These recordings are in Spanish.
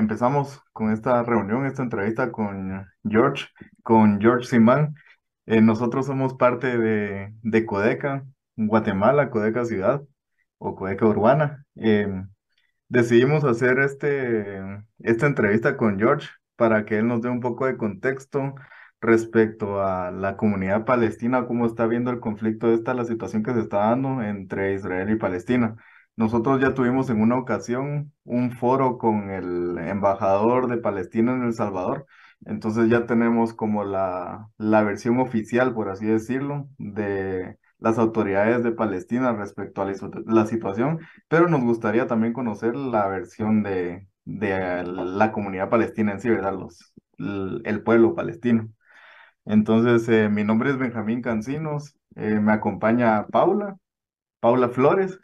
empezamos con esta reunión, esta entrevista con George, con George Simán. Eh, nosotros somos parte de, de Codeca, Guatemala, Codeca Ciudad o Codeca Urbana. Em, decidimos hacer este, esta entrevista con George para que él nos dé un poco de contexto respecto a la comunidad palestina, cómo está viendo el conflicto, esta la situación que se está dando entre Israel y Palestina. Nosotros ya tuvimos en una ocasión un foro con el embajador de Palestina en El Salvador, entonces ya tenemos como la, la versión oficial, por así decirlo, de las autoridades de Palestina respecto a la, situación, pero nos gustaría también conocer la versión de, de la comunidad palestina en sí, ¿verdad? Los, el, pueblo palestino. Entonces, eh, mi nombre es Benjamín Cancinos, eh, me acompaña Paula, Paula Flores,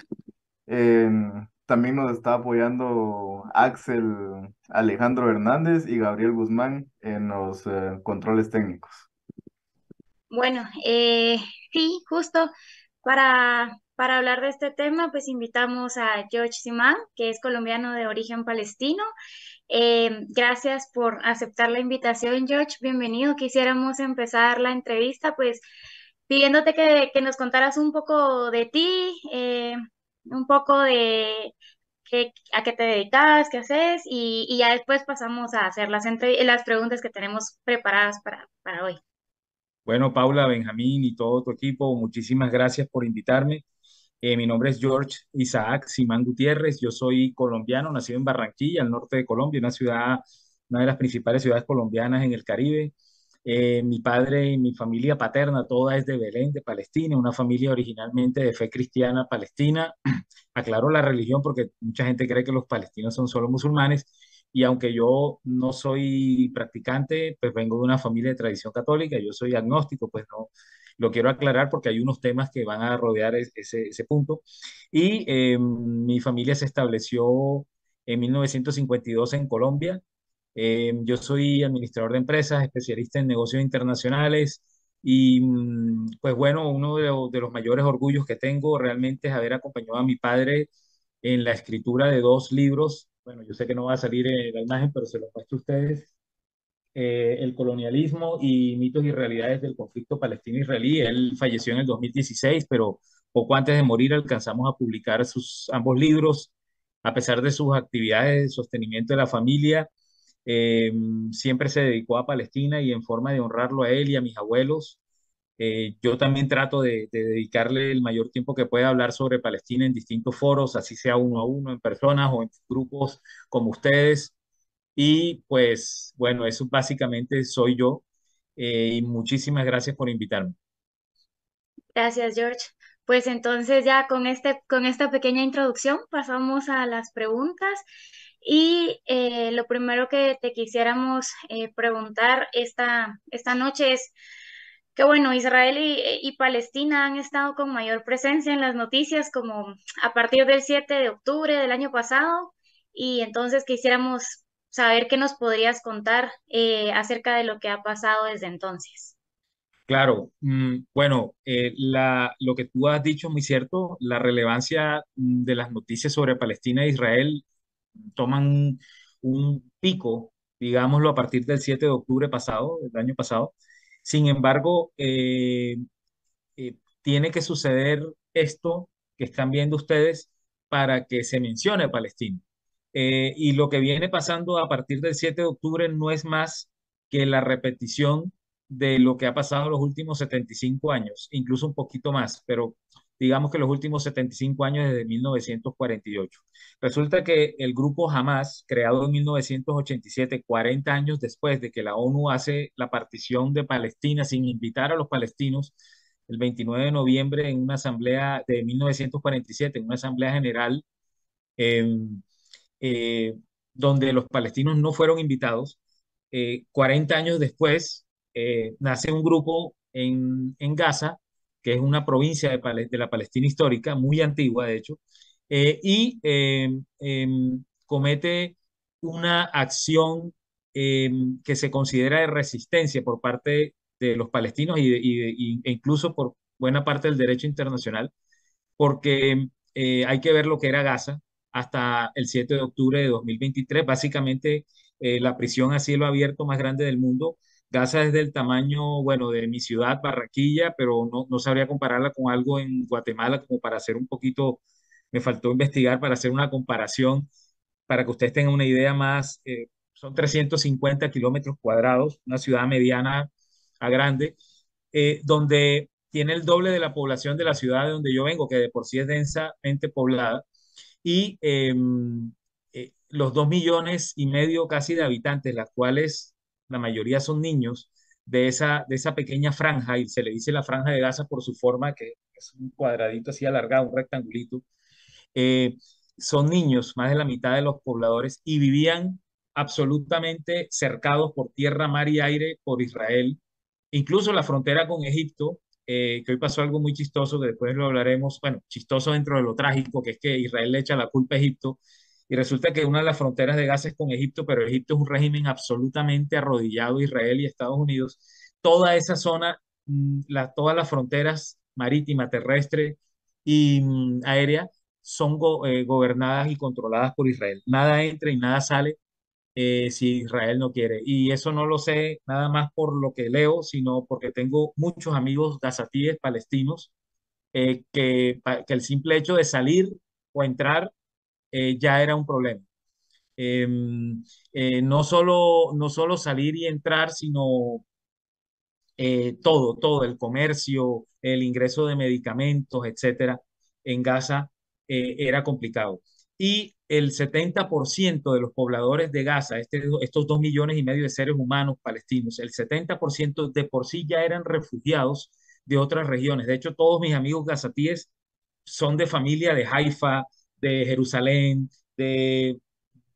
también nos está apoyando Axel Alejandro Hernández y Gabriel Guzmán en los eh, controles técnicos. Bueno, eh, sí, justo para, para hablar de este tema, pues invitamos a George Simán, que es colombiano de origen palestino. Eh, gracias por aceptar la invitación, George. Bienvenido. Quisiéramos empezar la entrevista, pues pidiéndote que, que nos contaras un poco de ti, eh, un poco de qué, a qué te dedicas, qué haces, y, y ya después pasamos a hacer las, las preguntas que tenemos preparadas para, para hoy. Bueno, Paula, Benjamín y todo tu equipo, muchísimas gracias por invitarme. Eh, mi nombre es George Isaac Simán Gutiérrez. Yo soy colombiano, nacido en Barranquilla, al norte de Colombia, una ciudad, una de las principales ciudades colombianas en el Caribe. Eh, mi padre y mi familia paterna, toda es de Belén, de Palestina, una familia originalmente de fe cristiana palestina. Aclaro la religión porque mucha gente cree que los palestinos son solo musulmanes y aunque yo no soy practicante, pues vengo de una familia de tradición católica, yo soy agnóstico, pues no, lo quiero aclarar porque hay unos temas que van a rodear ese, ese punto. Y eh, mi familia se estableció en 1952 en Colombia, eh, yo soy administrador de empresas, especialista en negocios internacionales y mm, pues bueno, uno de, los mayores orgullos que tengo realmente es haber acompañado a mi padre en la escritura de dos libros. Bueno, yo sé que no va a salir en la imagen, pero se los muestro a ustedes. Eh, el colonialismo y mitos y realidades del conflicto palestino-israelí. Él falleció en el 2016, pero poco antes de morir alcanzamos a publicar sus ambos libros, a pesar de sus actividades de sostenimiento de la familia eh, siempre se dedicó a Palestina y en forma de honrarlo a él y a mis abuelos. Eh, yo también trato de, dedicarle el mayor tiempo que pueda hablar sobre Palestina en distintos foros, así sea uno a uno, en personas o en grupos como ustedes. Y pues bueno, eso básicamente soy yo. Eh, y muchísimas gracias por invitarme. Gracias, George. Pues entonces ya con, este, con esta pequeña introducción pasamos a las preguntas. Y eh, lo primero que te quisiéramos eh, preguntar esta, esta noche es que, bueno, Israel y, Palestina han estado con mayor presencia en las noticias como a partir del 7 de octubre del año pasado. Y entonces quisiéramos saber qué nos podrías contar eh, acerca de lo que ha pasado desde entonces. Claro, mm, bueno, lo que tú has dicho es muy cierto, la relevancia mm, de las noticias sobre Palestina e Israel toman un pico, digámoslo, a partir del 7 de octubre pasado, del año pasado. Sin embargo, eh, eh, tiene que suceder esto que están viendo ustedes para que se mencione Palestina. Eh, y lo que viene pasando a partir del 7 de octubre no es más que la repetición de lo que ha pasado los últimos 75 años, incluso un poquito más, pero digamos que los últimos 75 años desde 1948. Resulta que el grupo Hamas, creado en 1987, 40 años después de que la ONU hace la partición de Palestina sin invitar a los palestinos, el 29 de noviembre en una asamblea de 1947, en una asamblea general, em, eh, donde los palestinos no fueron invitados, 40 eh, años después eh, nace un grupo en, en Gaza que es una provincia de, la Palestina histórica, muy antigua de hecho, eh, y em, em, comete una acción em, que se considera de resistencia por parte de los palestinos y, e incluso por buena parte del derecho internacional, porque eh, hay que ver lo que era Gaza hasta el 7 de octubre de 2023. Básicamente, eh, la prisión a cielo abierto más grande del mundo. Gaza es del tamaño, bueno, de mi ciudad, Barranquilla, pero no, no sabría compararla con algo en Guatemala como para hacer un poquito, me faltó investigar para hacer una comparación, para que ustedes tengan una idea más. Eh, son 350 kilómetros cuadrados, una ciudad mediana a grande, eh, donde tiene el doble de la población de la ciudad de donde yo vengo, que de por sí es densamente poblada, y em, eh, los dos millones y medio casi de habitantes, las cuales la mayoría son niños, de esa, de esa pequeña franja, y se le dice la franja de Gaza por su forma, que es un cuadradito así alargado, un rectangulito, eh, son niños, más de la mitad de los pobladores, y vivían absolutamente cercados por tierra, mar y aire por Israel. Incluso la frontera con Egipto, eh, que hoy pasó algo muy chistoso, que después lo hablaremos, bueno, chistoso dentro de lo trágico, que es que Israel le echa la culpa a Egipto, y resulta que una de las fronteras de Gaza es con Egipto, pero Egipto es un régimen absolutamente arrodillado, Israel y Estados Unidos. Toda esa zona, mm, la, todas las fronteras marítima, terrestre y mm, aérea son eh, gobernadas y controladas por Israel. Nada entra y nada sale eh, si Israel no quiere. Y eso no lo sé nada más por lo que leo, sino porque tengo muchos amigos gazatíes palestinos eh, que, que, el simple hecho de salir o entrar eh, ya era un problema. Em, no, solo, no solo salir y entrar, sino todo, todo, el comercio, el ingreso de medicamentos, etcétera, en Gaza era complicado y el 70% de los pobladores de Gaza, este, estos dos millones y medio de seres humanos palestinos, el 70% de por sí ya eran refugiados de otras regiones. De hecho, todos mis amigos gazatíes son de familia de Haifa, de Jerusalén, de,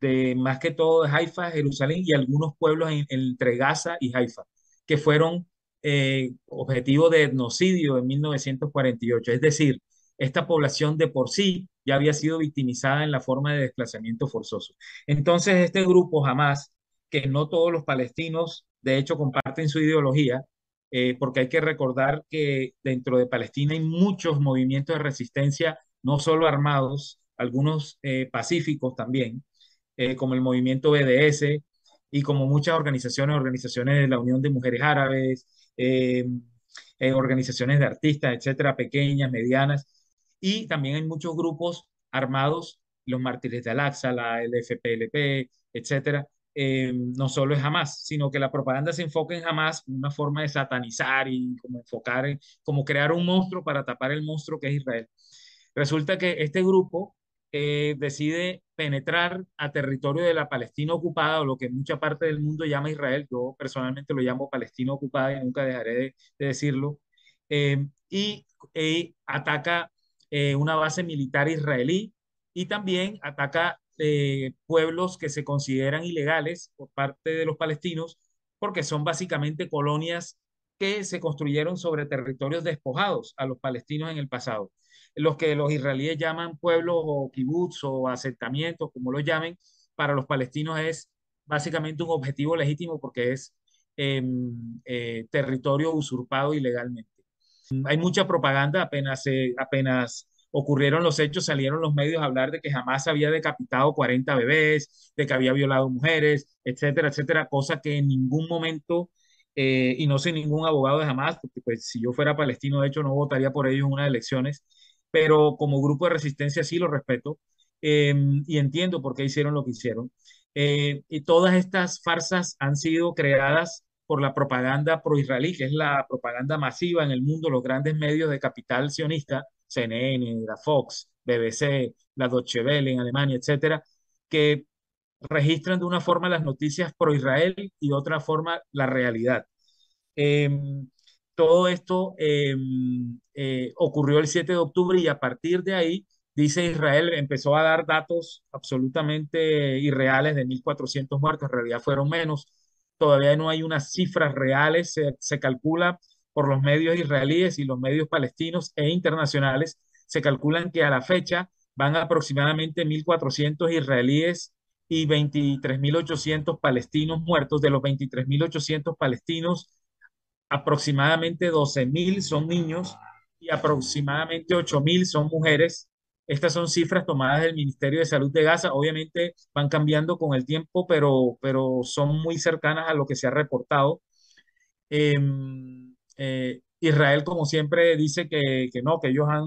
de más que todo de Haifa, Jerusalén y algunos pueblos entre Gaza y Haifa, que fueron eh, objetivo de etnocidio en 1948. Es decir, esta población de por sí ya había sido victimizada en la forma de desplazamiento forzoso. Entonces, este grupo jamás, que no todos los palestinos, de hecho, comparten su ideología, eh, porque hay que recordar que dentro de Palestina hay muchos movimientos de resistencia, no solo armados, algunos eh, pacíficos también, eh, como el movimiento BDS y como muchas organizaciones, organizaciones de la Unión de Mujeres Árabes, organizaciones de artistas, etcétera, pequeñas, medianas, y también hay muchos grupos armados, los mártires de Al-Aqsa, la LFPLP, etcétera. Eh, no solo es Hamas, sino que la propaganda se enfoca en Hamas, una forma de satanizar y como enfocar, en, como crear un monstruo para tapar el monstruo que es Israel. Resulta que este grupo eh, decide penetrar a territorio de la Palestina ocupada, o lo que mucha parte del mundo llama Israel, yo personalmente lo llamo Palestina ocupada y nunca dejaré de, decirlo, eh, y ataca eh, una base militar israelí y también ataca eh, pueblos que se consideran ilegales por parte de los palestinos porque son básicamente colonias que se construyeron sobre territorios despojados a los palestinos en el pasado. Los que los israelíes llaman pueblos o kibbutz o asentamientos, como lo llamen, para los palestinos es básicamente un objetivo legítimo porque es em, eh, territorio usurpado ilegalmente. Hay mucha propaganda, apenas, apenas ocurrieron los hechos, salieron los medios a hablar de que jamás había decapitado 40 bebés, de que había violado mujeres, etcétera, etcétera, cosa que en ningún momento, eh, y no soy ningún abogado de jamás, porque pues si yo fuera palestino, de hecho, no votaría por ellos en unas elecciones, pero como grupo de resistencia sí lo respeto em, y entiendo por qué hicieron lo que hicieron. Eh, y todas estas farsas han sido creadas por la propaganda pro-israelí, que es la propaganda masiva en el mundo, los grandes medios de capital sionista, CNN, la Fox, BBC, la Deutsche Welle en Alemania, etcétera, que registran de una forma las noticias pro-Israel y de otra forma la realidad. Em, todo esto em, eh, ocurrió el 7 de octubre y a partir de ahí, dice Israel, empezó a dar datos absolutamente irreales de 1.400 muertos, en realidad fueron menos, todavía no hay unas cifras reales, se, calcula por los medios israelíes y los medios palestinos e internacionales, se calculan que a la fecha van aproximadamente 1.400 israelíes y 23.800 palestinos muertos. De los 23.800 palestinos, aproximadamente 12.000 son niños y aproximadamente 8.000 son mujeres Estas son cifras tomadas del Ministerio de Salud de Gaza. Obviamente van cambiando con el tiempo, pero, pero son muy cercanas a lo que se ha reportado. Em, eh, Israel, como siempre, dice que, que, no, que ellos, han,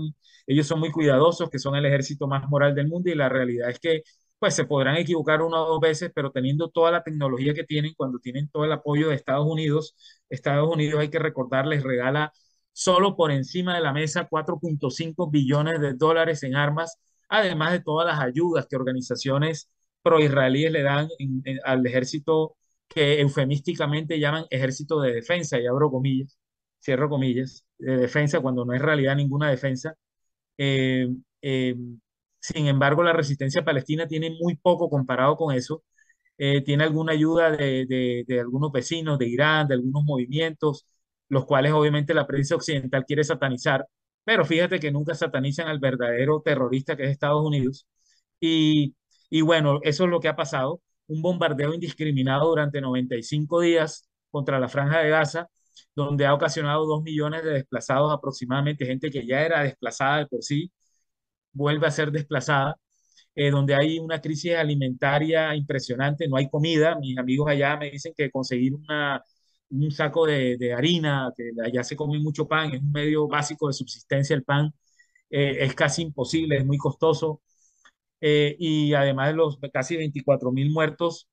ellos son muy cuidadosos, que son el ejército más moral del mundo y la realidad es que pues se podrán equivocar una o dos veces, pero teniendo toda la tecnología que tienen, cuando tienen todo el apoyo de Estados Unidos, Estados Unidos hay que recordarles, regala solo por encima de la mesa 4.5 billones de dólares en armas, además de todas las ayudas que organizaciones pro-israelíes le dan al ejército que eufemísticamente llaman ejército de defensa, y abro comillas, cierro comillas, de defensa cuando no es realidad ninguna defensa. Eh, eh, sin embargo, la resistencia palestina tiene muy poco comparado con eso. Eh, tiene alguna ayuda de, de, de, algunos vecinos de Irán, de algunos movimientos, los cuales obviamente la prensa occidental quiere satanizar, pero fíjate que nunca satanizan al verdadero terrorista que es Estados Unidos. Y, y bueno, eso es lo que ha pasado, un bombardeo indiscriminado durante 95 días contra la franja de Gaza, donde ha ocasionado dos millones de desplazados aproximadamente, gente que ya era desplazada de por sí, vuelve a ser desplazada, eh, donde hay una crisis alimentaria impresionante, no hay comida. Mis amigos allá me dicen que conseguir una, un saco de, harina, que allá se come mucho pan, es un medio básico de subsistencia el pan, eh, es casi imposible, es muy costoso. Eh, y además de los casi 24 mil muertos,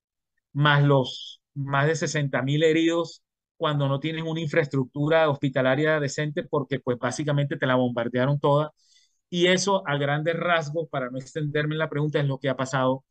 más los más de 60 mil heridos, cuando no tienes una infraestructura hospitalaria decente, porque pues básicamente te la bombardearon toda. Y eso a grandes rasgos, para no extenderme en la pregunta, es lo que ha pasado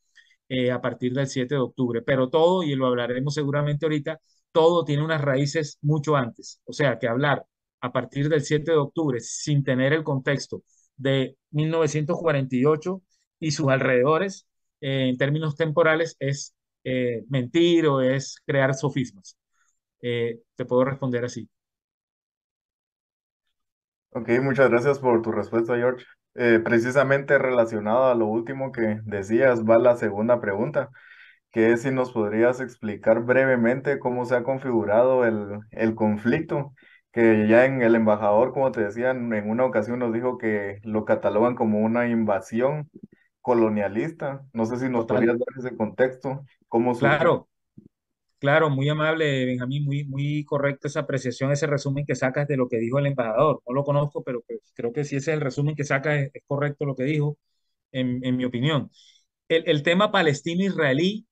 eh, a partir del 7 de octubre. Pero todo, y lo hablaremos seguramente ahorita, todo tiene unas raíces mucho antes. O sea, que hablar a partir del 7 de octubre sin tener el contexto de 1948 y sus alrededores eh, en términos temporales es eh, mentir o es crear sofismas. Eh, te puedo responder así. Ok, muchas gracias por tu respuesta, George. Eh, precisamente relacionado a lo último que decías, va la segunda pregunta, que es si nos podrías explicar brevemente cómo se ha configurado el, el conflicto, que ya en el embajador, como te decía, en una ocasión nos dijo que lo catalogan como una invasión colonialista. No sé si nos Total. podrías dar ese contexto, cómo. Claro, claro, muy amable, Benjamín, muy, muy correcta esa apreciación, ese resumen que sacas de lo que dijo el embajador. No lo conozco, pero pues, creo que si ese es el resumen que sacas, es, es correcto lo que dijo, en, en mi opinión. El, el tema palestino-israelí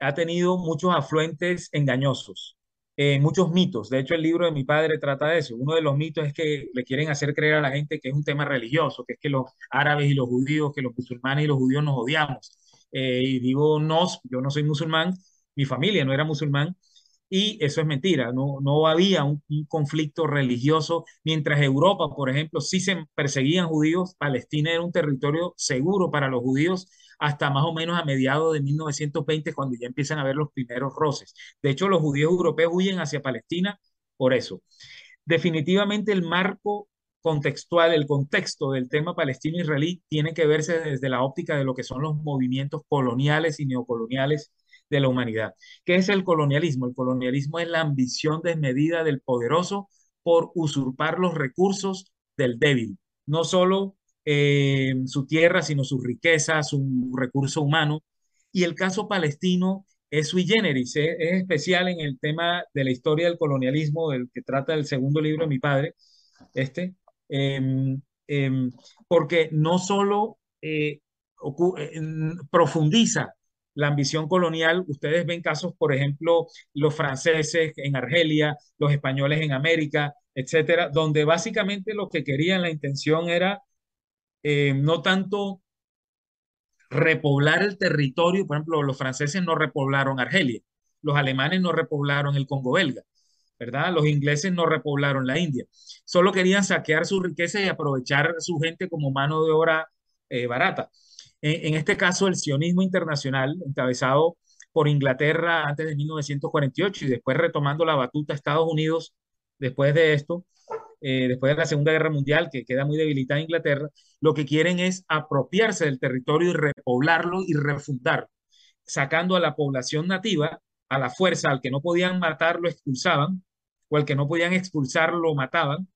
ha tenido muchos afluentes engañosos, eh, muchos mitos. De hecho, el libro de mi padre trata de eso. Uno de los mitos es que le quieren hacer creer a la gente que es un tema religioso, que es que los árabes y los judíos, que los musulmanes y los judíos nos odiamos. Eh, y digo nos, yo no soy musulmán, mi familia no era musulmán, y eso es mentira, no, no había un, conflicto religioso, mientras Europa, por ejemplo, sí se perseguían judíos, Palestina era un territorio seguro para los judíos hasta más o menos a mediados de 1920, cuando ya empiezan a haber los primeros roces. De hecho, los judíos europeos huyen hacia Palestina por eso. Definitivamente el marco contextual, el contexto del tema palestino-israelí tiene que verse desde la óptica de lo que son los movimientos coloniales y neocoloniales de la humanidad. ¿Qué es el colonialismo? El colonialismo es la ambición desmedida del poderoso por usurpar los recursos del débil, no solo eh, su tierra, sino su riqueza, su recurso humano. Y el caso palestino es sui generis, es, es especial en el tema de la historia del colonialismo, del que trata el segundo libro de mi padre, este, eh, eh, porque no solo eh, profundiza la ambición colonial. Ustedes ven casos, por ejemplo, los franceses en Argelia, los españoles en América, etcétera, donde básicamente lo que querían, la intención era eh, no tanto repoblar el territorio, por ejemplo, los franceses no repoblaron Argelia, los alemanes no repoblaron el Congo belga, ¿verdad? Los ingleses no repoblaron la India, solo querían saquear su riqueza y aprovechar su gente como mano de obra eh, barata. En, en, este caso, el sionismo internacional, encabezado por Inglaterra antes de 1948 y después retomando la batuta Estados Unidos después de esto, eh, después de la Segunda Guerra Mundial, que queda muy debilitada Inglaterra, lo que quieren es apropiarse del territorio y repoblarlo y refundarlo, sacando a la población nativa a la fuerza, al que no podían matar lo expulsaban, o al que no podían expulsar lo mataban,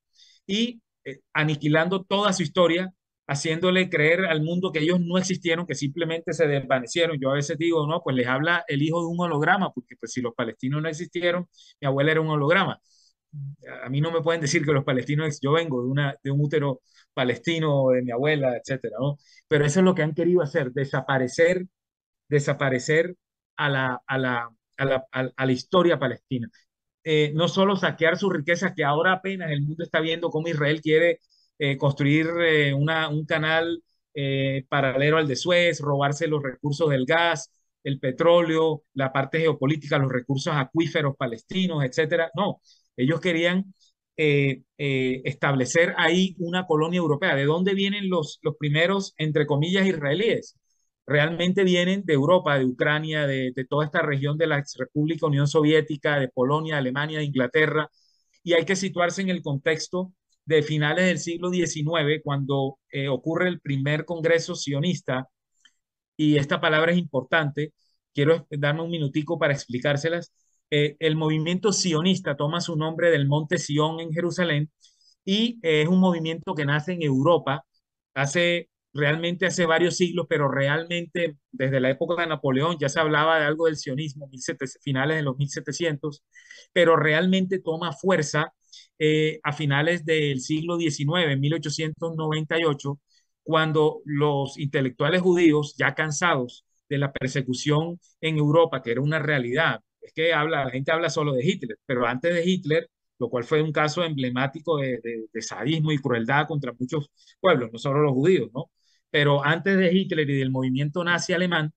y eh, aniquilando toda su historia haciéndole creer al mundo que ellos no existieron, que simplemente se desvanecieron. Yo a veces digo, no, pues les habla el hijo de un holograma, porque pues si los palestinos no existieron, mi abuela era un holograma. A mí no me pueden decir que los palestinos, yo vengo de, una, de un útero palestino, de mi abuela, etcétera, ¿no? Pero eso es lo que han querido hacer, desaparecer, desaparecer a la, a la, a la, a la historia palestina. Eh, no solo saquear su riqueza, que ahora apenas el mundo está viendo cómo Israel quiere eh, construir eh, una, un canal paralelo al de Suez, robarse los recursos del gas, el petróleo, la parte geopolítica, los recursos acuíferos palestinos, etcétera. No, ellos querían establecer ahí una colonia europea. ¿De dónde vienen los, los primeros, entre comillas, israelíes? realmente vienen de Europa, de Ucrania, de, toda esta región de la ex República Unión Soviética, de Polonia, Alemania, Inglaterra, y hay que situarse en el contexto de finales del siglo XIX, cuando eh, ocurre el primer Congreso sionista, y esta palabra es importante, quiero darme un minutico para explicárselas. Eh, el movimiento sionista toma su nombre del monte Sion en Jerusalén y es un movimiento que nace en Europa hace realmente hace varios siglos, pero realmente desde la época de Napoleón ya se hablaba de algo del sionismo, finales de los 1700, pero realmente toma fuerza eh, a finales del siglo XIX, en 1898, cuando los intelectuales judíos, ya cansados de la persecución en Europa, que era una realidad, es que habla, la gente habla solo de Hitler, pero antes de Hitler lo cual fue un caso emblemático de, de, sadismo y crueldad contra muchos pueblos, no solo los judíos, ¿no? pero antes de Hitler y del movimiento nazi alemán,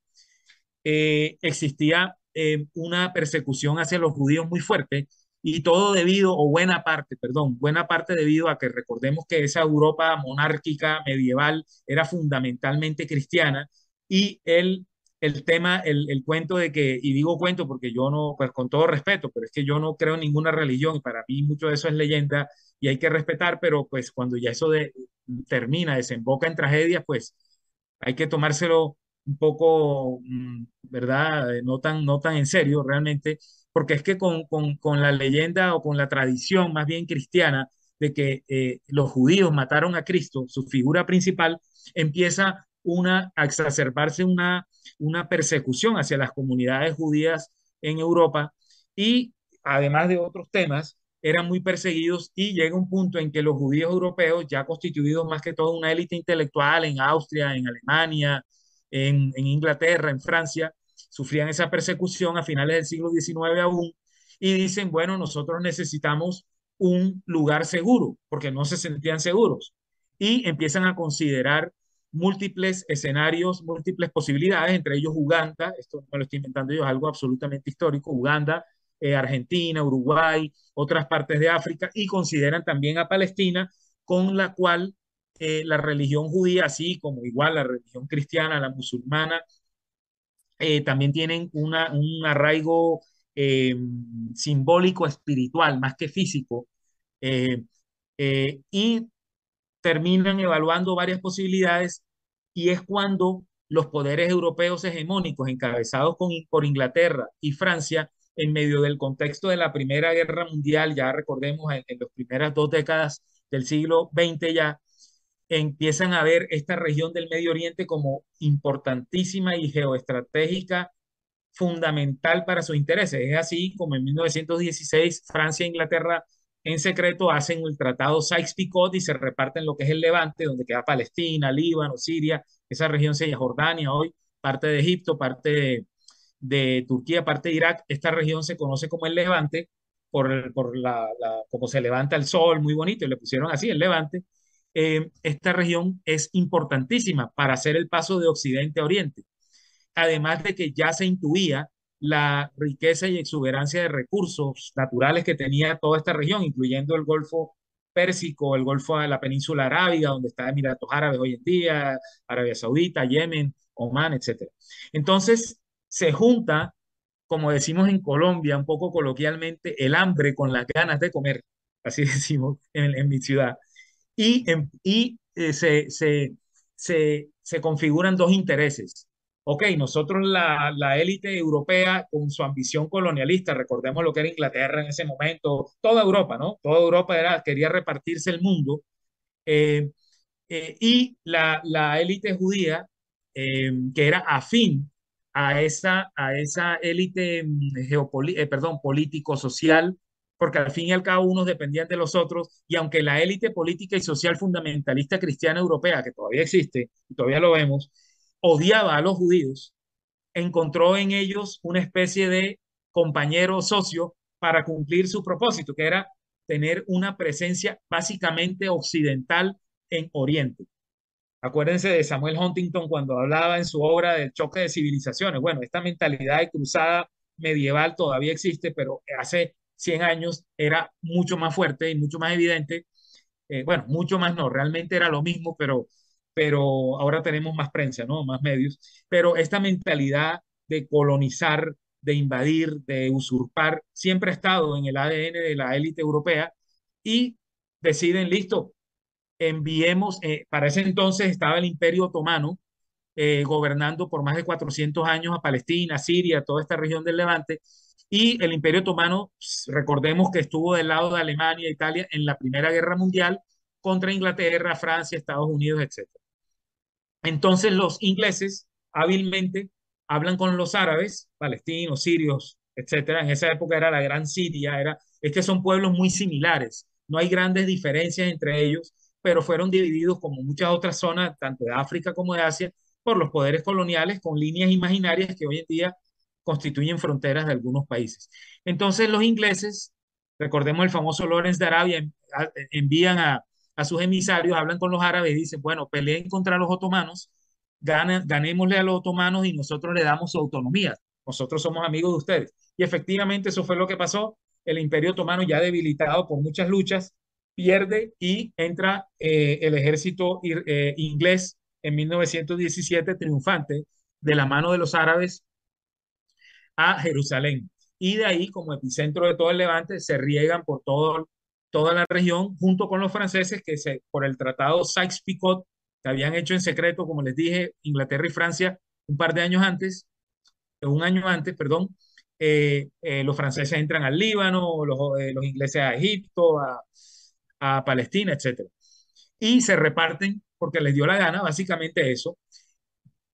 eh, existía eh, una persecución hacia los judíos muy fuerte y todo debido, o buena parte, perdón, buena parte debido a que recordemos que esa Europa monárquica medieval era fundamentalmente cristiana y el, el tema, el, el, cuento de que, y digo cuento porque yo no, pues con todo respeto, pero es que yo no creo en ninguna religión y para mí mucho de eso es leyenda y hay que respetar, pero pues cuando ya eso de, termina, desemboca en tragedia, pues hay que tomárselo un poco, mm, ¿verdad? No tan, no tan en serio realmente, porque es que con, con, la leyenda o con la tradición más bien cristiana de que eh, los judíos mataron a Cristo, su figura principal, empieza una, a exacerbarse una, una persecución hacia las comunidades judías en Europa y además de otros temas, eran muy perseguidos y llega un punto en que los judíos europeos, ya constituidos más que todo una élite intelectual en Austria, en Alemania, en, Inglaterra, en Francia, sufrían esa persecución a finales del siglo XIX aún y dicen, bueno, nosotros necesitamos un lugar seguro, porque no se sentían seguros. Y empiezan a considerar múltiples escenarios, múltiples posibilidades, entre ellos Uganda, esto no lo estoy inventando yo, es algo absolutamente histórico, Uganda, eh, Argentina, Uruguay, otras partes de África, y consideran también a Palestina, con la cual eh, la religión judía, así como igual la religión cristiana, la musulmana, eh, también tienen una, un arraigo simbólico espiritual más que físico, y terminan evaluando varias posibilidades, y es cuando los poderes europeos hegemónicos encabezados con, por Inglaterra y Francia en medio del contexto de la Primera Guerra Mundial, ya recordemos en, las primeras dos décadas del siglo XX ya, empiezan a ver esta región del Medio Oriente como importantísima y geoestratégica, fundamental para sus intereses. Es así como en 1916 Francia e Inglaterra en secreto hacen el tratado Sykes-Picot y se reparten lo que es el Levante, donde queda Palestina, Líbano, Siria, esa región se llama Jordania hoy, parte de Egipto, parte de, Turquía, parte de Irak, esta región se conoce como el Levante, por, por la, como se levanta el sol, muy bonito, y le pusieron así el Levante. Eh, esta región es importantísima para hacer el paso de Occidente a Oriente. Además de que ya se intuía la riqueza y exuberancia de recursos naturales que tenía toda esta región, incluyendo el Golfo Pérsico, el Golfo de la Península Arábiga, donde está Emiratos Árabes hoy en día, Arabia Saudita, Yemen, Omán, etc. Entonces, se junta, como decimos en Colombia, un poco coloquialmente, el hambre con las ganas de comer, así decimos en, mi ciudad, y, y eh, se, se, se, se configuran dos intereses. Ok, nosotros la, la élite europea con su ambición colonialista, recordemos lo que era Inglaterra en ese momento, toda Europa, ¿no? Toda Europa era, quería repartirse el mundo. Eh, eh, y la, la élite judía, eh, que era afín a esa, a esa élite mm, eh, perdón, político-social, porque al fin y al cabo unos dependían de los otros, y aunque la élite política y social fundamentalista cristiana europea, que todavía existe y todavía lo vemos, odiaba a los judíos, encontró en ellos una especie de compañero socio para cumplir su propósito, que era tener una presencia básicamente occidental en Oriente. Acuérdense de Samuel Huntington cuando hablaba en su obra del choque de civilizaciones. Bueno, esta mentalidad de cruzada medieval todavía existe, pero hace 100 años era mucho más fuerte y mucho más evidente. Eh, bueno, mucho más no, realmente era lo mismo, pero, pero ahora tenemos más prensa, ¿no? Más medios. Pero esta mentalidad de colonizar, de invadir, de usurpar, siempre ha estado en el ADN de la élite europea y deciden, listo, enviemos, eh, para ese entonces estaba el Imperio Otomano eh, gobernando por más de 400 años a Palestina, Siria, toda esta región del Levante, y el Imperio Otomano, recordemos que estuvo del lado de Alemania e Italia en la Primera Guerra Mundial contra Inglaterra, Francia, Estados Unidos, etc. Entonces los ingleses hábilmente hablan con los árabes, palestinos, sirios, etcétera. En esa época era la Gran Siria, era, es que son pueblos muy similares, no hay grandes diferencias entre ellos, pero fueron divididos como muchas otras zonas, tanto de África como de Asia, por los poderes coloniales con líneas imaginarias que hoy en día constituyen fronteras de algunos países. Entonces los ingleses, recordemos el famoso Lawrence de Arabia, envían a, a sus emisarios, hablan con los árabes y dicen, bueno, peleen contra los otomanos ganémosle a los otomanos y nosotros le damos su autonomía. Nosotros somos amigos de ustedes. Y efectivamente eso fue lo que pasó. El imperio otomano ya debilitado por muchas luchas, pierde y entra eh, el ejército eh, inglés en 1917 triunfante de la mano de los árabes a Jerusalén. Y de ahí, como epicentro de todo el levante, se riegan por todo, toda la región junto con los franceses que se, por el tratado Sykes-Picot que habían hecho en secreto, como les dije, Inglaterra y Francia un par de años antes, un año antes, perdón, eh, eh, los franceses entran al Líbano, los, eh, los ingleses a Egipto, a, a, Palestina, etc. Y se reparten porque les dio la gana, básicamente eso.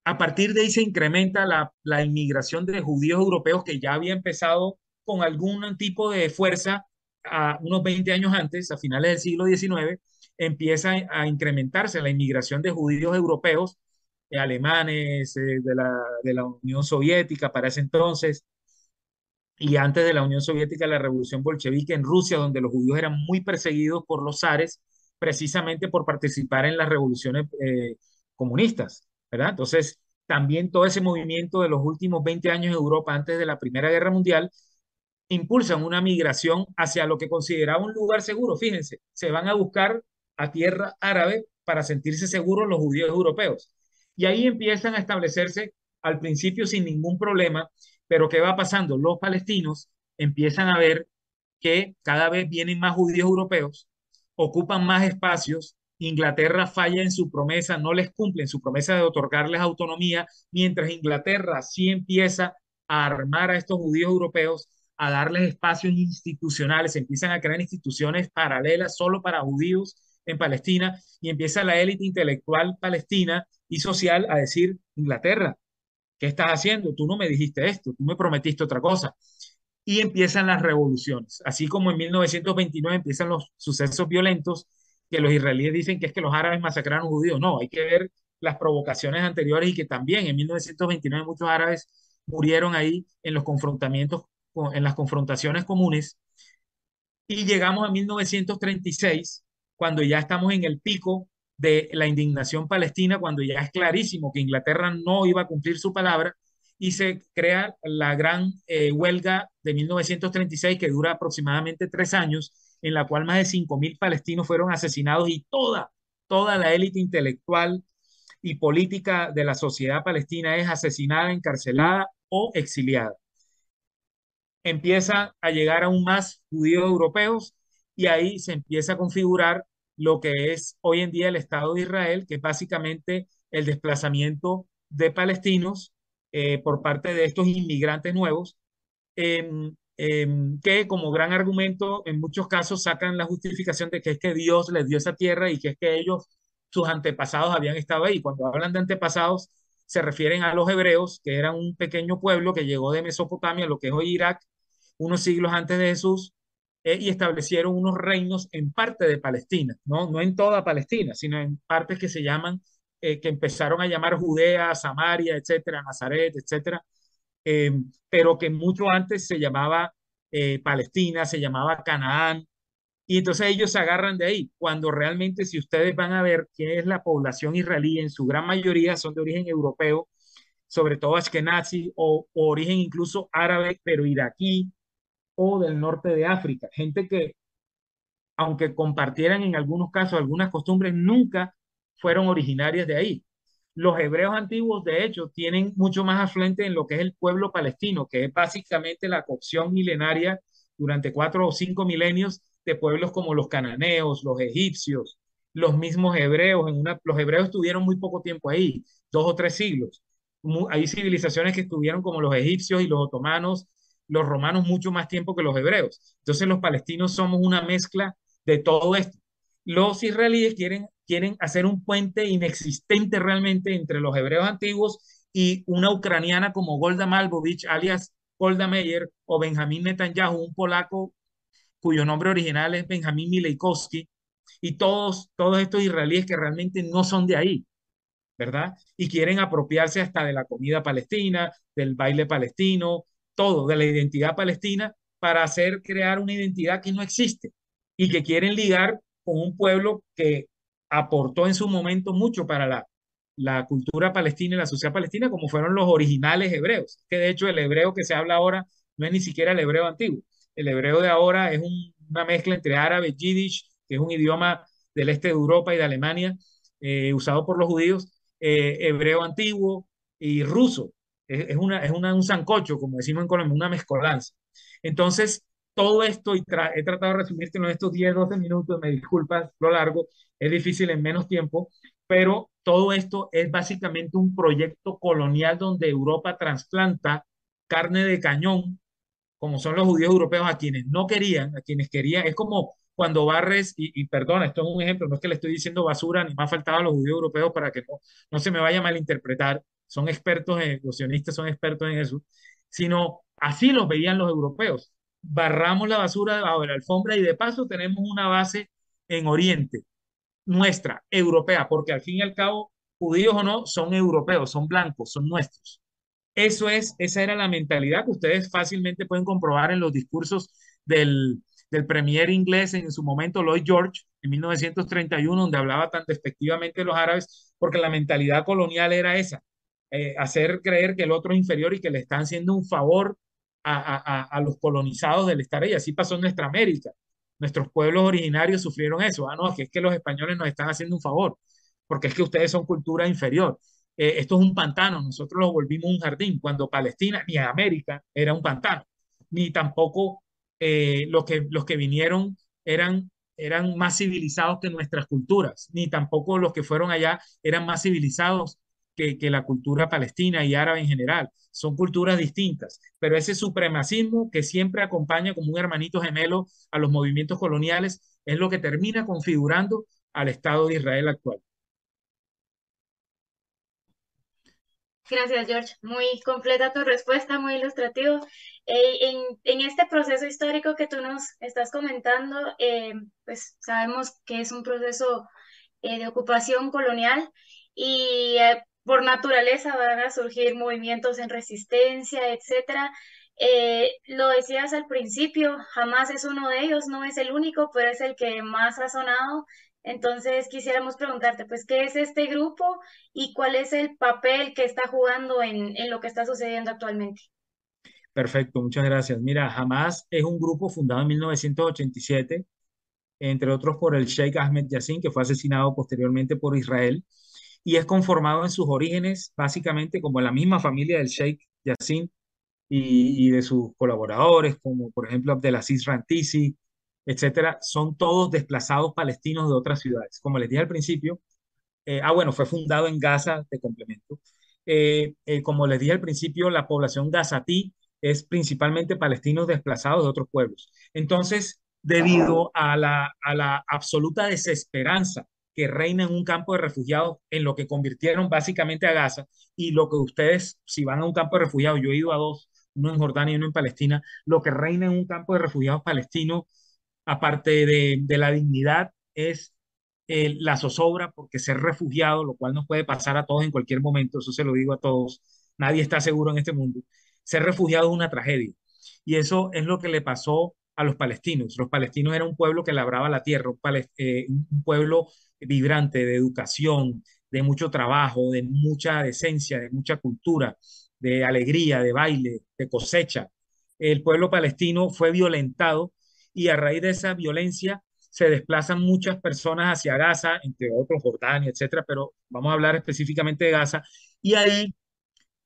A partir de ahí se incrementa la, la inmigración de judíos europeos que ya había empezado con algún tipo de fuerza a unos 20 años antes, a finales del siglo XIX, empieza a incrementarse la inmigración de judíos europeos, alemanes, eh, de, la, de la Unión Soviética para ese entonces, y antes de la Unión Soviética, la revolución bolchevique en Rusia, donde los judíos eran muy perseguidos por los zares, precisamente por participar en las revoluciones eh, comunistas, Entonces, también todo ese movimiento de los últimos 20 años en Europa, antes de la Primera Guerra Mundial, impulsan una migración hacia lo que consideraba un lugar seguro. Fíjense, se van a buscar a tierra árabe para sentirse seguros los judíos europeos. Y ahí empiezan a establecerse al principio sin ningún problema, pero ¿qué va pasando? Los palestinos empiezan a ver que cada vez vienen más judíos europeos, ocupan más espacios, Inglaterra falla en su promesa, no les cumple en su promesa de otorgarles autonomía, mientras Inglaterra sí empieza a armar a estos judíos europeos, a darles espacios institucionales, empiezan a crear instituciones paralelas solo para judíos en Palestina y empieza la élite intelectual palestina y social a decir, Inglaterra, ¿qué estás haciendo? Tú no me dijiste esto, tú me prometiste otra cosa. Y empiezan las revoluciones, así como en 1929 empiezan los sucesos violentos que los israelíes dicen que es que los árabes masacraron judíos. No, hay que ver las provocaciones anteriores y que también en 1929 muchos árabes murieron ahí en los confrontamientos, en las confrontaciones comunes. Y llegamos a 1936 cuando ya estamos en el pico de la indignación palestina, cuando ya es clarísimo que Inglaterra no iba a cumplir su palabra y se crea la gran eh, huelga de 1936 que dura aproximadamente tres años, en la cual más de 5.000 palestinos fueron asesinados y toda, toda la élite intelectual y política de la sociedad palestina es asesinada, encarcelada o exiliada. Empieza a llegar aún más judíos europeos y ahí se empieza a configurar lo que es hoy en día el Estado de Israel, que es básicamente el desplazamiento de palestinos eh, por parte de estos inmigrantes nuevos, em, em, que como gran argumento en muchos casos sacan la justificación de que es que Dios les dio esa tierra y que es que ellos sus antepasados habían estado ahí. Cuando hablan de antepasados, se refieren a los hebreos, que eran un pequeño pueblo que llegó de Mesopotamia, lo que es hoy Irak, unos siglos antes de Jesús, eh, y establecieron unos reinos en parte de Palestina, ¿no? no en toda Palestina, sino en partes que se llaman, eh, que empezaron a llamar Judea, Samaria, etcétera, Nazaret, etcétera, eh, pero que mucho antes se llamaba Palestina, se llamaba Canaán, y entonces ellos se agarran de ahí, cuando realmente si ustedes van a ver qué es la población israelí, en su gran mayoría son de origen europeo, sobre todo ashkenazi o, o origen incluso árabe, pero iraquí, o del norte de África. Gente que, aunque compartieran en algunos casos algunas costumbres, nunca fueron originarias de ahí. Los hebreos antiguos, de hecho, tienen mucho más afluente en lo que es el pueblo palestino, que es básicamente la cocción milenaria durante cuatro o cinco milenios de pueblos como los cananeos, los egipcios, los mismos hebreos. En una, los hebreos estuvieron muy poco tiempo ahí, dos o tres siglos. hay civilizaciones que estuvieron como los egipcios y los otomanos los romanos mucho más tiempo que los hebreos. Entonces los palestinos somos una mezcla de todo esto. Los israelíes quieren, quieren hacer un puente inexistente realmente entre los hebreos antiguos y una ucraniana como Golda Malvovich, alias Golda Meir, o Benjamín Netanyahu, un polaco cuyo nombre original es Benjamín Mileikowski, y todos, todos estos israelíes que realmente no son de ahí, ¿verdad? Y quieren apropiarse hasta de la comida palestina, del baile palestino, todo de la identidad palestina para hacer crear una identidad que no existe y que quieren ligar con un pueblo que aportó en su momento mucho para la, la cultura palestina y la sociedad palestina, como fueron los originales hebreos, que de hecho el hebreo que se habla ahora no es ni siquiera el hebreo antiguo. El hebreo de ahora es una mezcla entre árabe, yiddish, que es un idioma del este de Europa y de Alemania, eh, usado por los judíos, eh, hebreo antiguo y ruso, es, una, es una, un sancocho, como decimos en Colombia, una mezcolanza. Entonces, todo esto, y he tratado de resumirte en estos 10, 12 minutos, me disculpas lo largo, es difícil en menos tiempo, pero todo esto es básicamente un proyecto colonial donde Europa trasplanta carne de cañón, como son los judíos europeos, a quienes no querían, a quienes querían, es como cuando barres, y, y perdona, esto es un ejemplo, no es que le estoy diciendo basura, ni más faltaba a los judíos europeos para que no, no se me vaya a malinterpretar, son expertos, en, los sionistas son expertos en eso, sino así los veían los europeos. Barramos la basura debajo de la alfombra y de paso tenemos una base en Oriente, nuestra, europea, porque al fin y al cabo, judíos o no, son europeos, son blancos, son nuestros. Eso es, esa era la mentalidad que ustedes fácilmente pueden comprobar en los discursos del, del premier inglés en su momento, Lloyd George, en 1931, donde hablaba tan despectivamente de los árabes, porque la mentalidad colonial era esa. Eh, hacer creer que el otro es inferior y que le están haciendo un favor a, los colonizados del estar ahí. Así pasó en nuestra América. Nuestros pueblos originarios sufrieron eso. Ah, no, es que, es que los españoles nos están haciendo un favor, porque es que ustedes son cultura inferior. Eh, esto es un pantano, nosotros lo volvimos un jardín, cuando Palestina ni América era un pantano, ni tampoco eh, los, que, los que vinieron eran eran más civilizados que nuestras culturas, ni tampoco los que fueron allá eran más civilizados que, la cultura palestina y árabe en general. Son culturas distintas, pero ese supremacismo que siempre acompaña como un hermanito gemelo a los movimientos coloniales es lo que termina configurando al Estado de Israel actual. Gracias, George. Muy completa tu respuesta, muy ilustrativo. Eh, en, este proceso histórico que tú nos estás comentando, eh, pues sabemos que es un proceso eh, de ocupación colonial y por naturaleza van a surgir movimientos en resistencia, etcétera. Eh, lo decías al principio, jamás es uno de ellos, no es el único, pero es el que más ha sonado. Entonces quisiéramos preguntarte, pues, ¿qué es este grupo y cuál es el papel que está jugando en, en lo que está sucediendo actualmente? Perfecto, muchas gracias. Mira, Hamas es un grupo fundado en 1987, entre otros por el Sheikh Ahmed Yassin, que fue asesinado posteriormente por Israel y es conformado en sus orígenes básicamente como la misma familia del Sheikh Yassin y, de sus colaboradores, como por ejemplo Abdelaziz Rantisi, etcétera, son todos desplazados palestinos de otras ciudades. Como les dije al principio, eh, ah, bueno, fue fundado en Gaza, de complemento. Eh, eh, como les dije al principio, la población gazatí es principalmente palestinos desplazados de otros pueblos. Entonces, debido a la, a la absoluta desesperanza que reina en un campo de refugiados en lo que convirtieron básicamente a Gaza y lo que ustedes, si van a un campo de refugiados, yo he ido a dos, uno en Jordania y uno en Palestina, lo que reina en un campo de refugiados palestinos, aparte de, de la dignidad, es eh, la zozobra, porque ser refugiado, lo cual nos puede pasar a todos en cualquier momento, eso se lo digo a todos, nadie está seguro en este mundo, ser refugiado es una tragedia. Y eso es lo que le pasó a los palestinos. Los palestinos eran un pueblo que labraba la tierra, un, eh, un pueblo vibrante de educación, de mucho trabajo, de mucha decencia, de mucha cultura, de alegría, de baile, de cosecha. El pueblo palestino fue violentado y a raíz de esa violencia se desplazan muchas personas hacia Gaza, entre otros Jordania, etcétera, pero vamos a hablar específicamente de Gaza. Y ahí,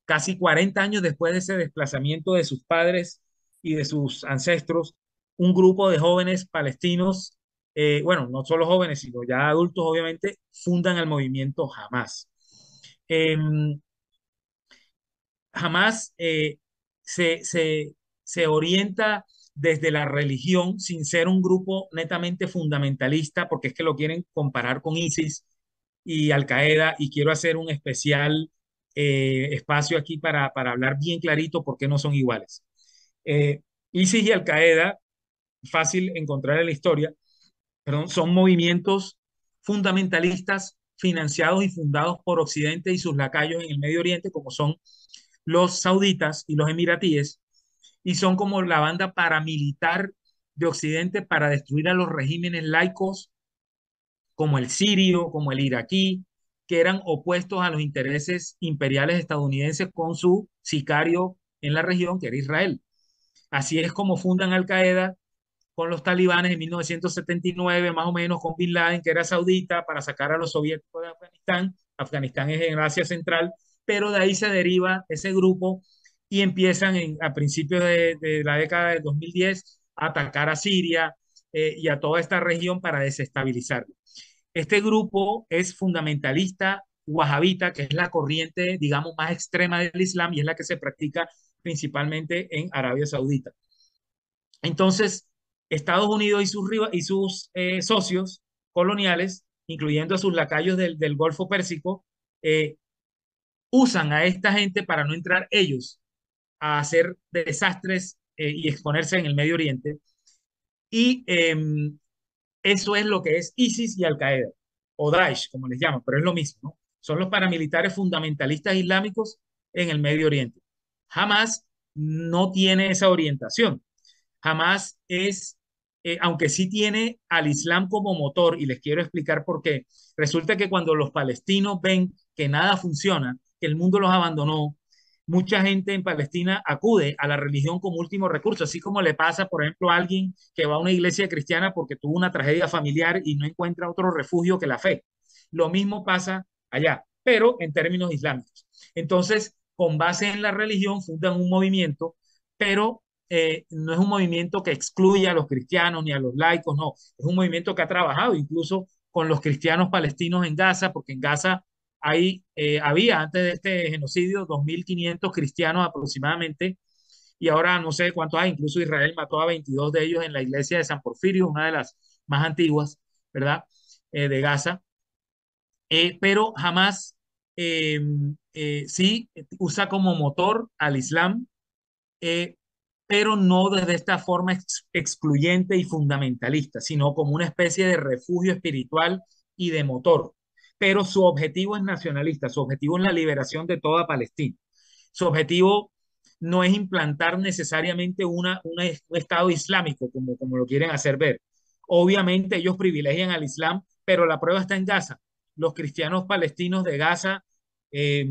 casi 40 años después de ese desplazamiento de sus padres y de sus ancestros, un grupo de jóvenes palestinos, eh, bueno, no solo jóvenes, sino ya adultos, obviamente, fundan el movimiento Hamas. Eh, Hamas eh, se, se, se orienta desde la religión sin ser un grupo netamente fundamentalista, porque es que lo quieren comparar con ISIS y Al Qaeda, y quiero hacer un especial eh, espacio aquí para, para, hablar bien clarito por qué no son iguales. ISIS y Al Qaeda, fácil encontrar en la historia, son movimientos fundamentalistas financiados y fundados por Occidente y sus lacayos en el Medio Oriente, como son los sauditas y los emiratíes, y son como la banda paramilitar de Occidente para destruir a los regímenes laicos como el sirio, como el iraquí, que eran opuestos a los intereses imperiales estadounidenses con su sicario en la región, que era Israel. Así es como fundan Al Qaeda con los talibanes en 1979, más o menos con Bin Laden, que era saudita, para sacar a los soviéticos de Afganistán. Afganistán es en Asia Central, pero de ahí se deriva ese grupo y empiezan a principios de, la década de 2010 a atacar a Siria eh, y a toda esta región para desestabilizarla. Este grupo es fundamentalista wahabita, que es la corriente, digamos, más extrema del Islam y es la que se practica principalmente en Arabia Saudita. Entonces, Estados Unidos y sus, y sus eh, socios coloniales, incluyendo a sus lacayos del, Golfo Pérsico, eh, usan a esta gente para no entrar ellos a hacer desastres eh, y exponerse en el Medio Oriente. Y em, eso es lo que es ISIS y Al-Qaeda, o Daesh, como les llaman, pero es lo mismo. Son los paramilitares fundamentalistas islámicos en el Medio Oriente. Jamás no tiene esa orientación. Jamás es, eh, aunque sí tiene al Islam como motor, y les quiero explicar por qué. Resulta que cuando los palestinos ven que nada funciona, que el mundo los abandonó, mucha gente en Palestina acude a la religión como último recurso, así como le pasa, por ejemplo, a alguien que va a una iglesia cristiana porque tuvo una tragedia familiar y no encuentra otro refugio que la fe. Lo mismo pasa allá, pero en términos islámicos. Entonces, con base en la religión, fundan un movimiento, pero eh, no es un movimiento que excluya a los cristianos ni a los laicos, no, es un movimiento que ha trabajado incluso con los cristianos palestinos en Gaza, porque en Gaza Ahí eh, había antes de este genocidio 2.500 cristianos aproximadamente y ahora no sé cuántos hay, incluso Israel mató a 22 de ellos en la iglesia de San Porfirio, una de las más antiguas, ¿verdad? Eh, de Gaza. Pero jamás sí usa como motor al Islam, pero no desde esta forma excluyente y fundamentalista, sino como una especie de refugio espiritual y de motor pero su objetivo es nacionalista, su objetivo es la liberación de toda Palestina. Su objetivo no es implantar necesariamente una, un Estado islámico, como, como lo quieren hacer ver. Obviamente ellos privilegian al Islam, pero la prueba está en Gaza. Los cristianos palestinos de Gaza, eh,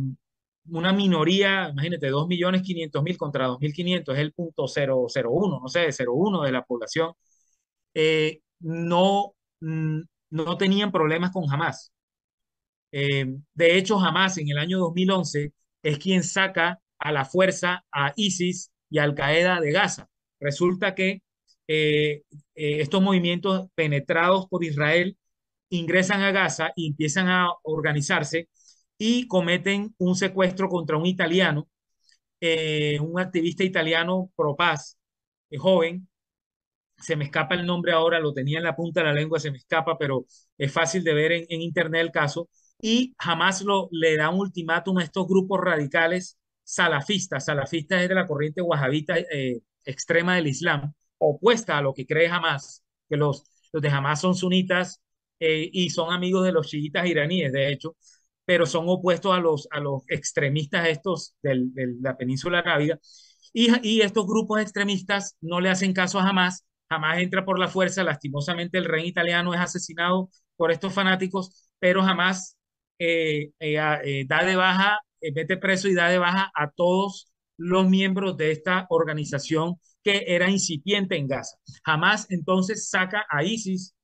una minoría, imagínate, 2.500.000 contra 2.500, es el punto 001, no sé, 0,1 de la población, eh, no, mm, no tenían problemas con Hamas. Eh, de hecho, jamás en el año 2011 es quien saca a la fuerza a ISIS y Al Qaeda de Gaza. Resulta que eh, eh, estos movimientos penetrados por Israel ingresan a Gaza y empiezan a organizarse y cometen un secuestro contra un italiano, un activista italiano pro paz, joven, se me escapa el nombre ahora, lo tenía en la punta de la lengua, se me escapa, pero es fácil de ver en, internet el caso, y jamás lo, le da un ultimátum a estos grupos radicales salafistas. Salafistas es de la corriente wahabita eh, extrema del Islam, opuesta a lo que cree Hamas, que los, los de Hamas son sunitas eh, y son amigos de los chiitas iraníes, de hecho, pero son opuestos a los, a los extremistas estos de la península arábiga. Y, estos grupos extremistas no le hacen caso a Hamas, Hamas entra por la fuerza, lastimosamente el rey italiano es asesinado por estos fanáticos, pero jamás eh, eh, eh, da de baja, mete preso y da de baja a todos los miembros de esta organización que era incipiente en Gaza. Jamás entonces saca a ISIS,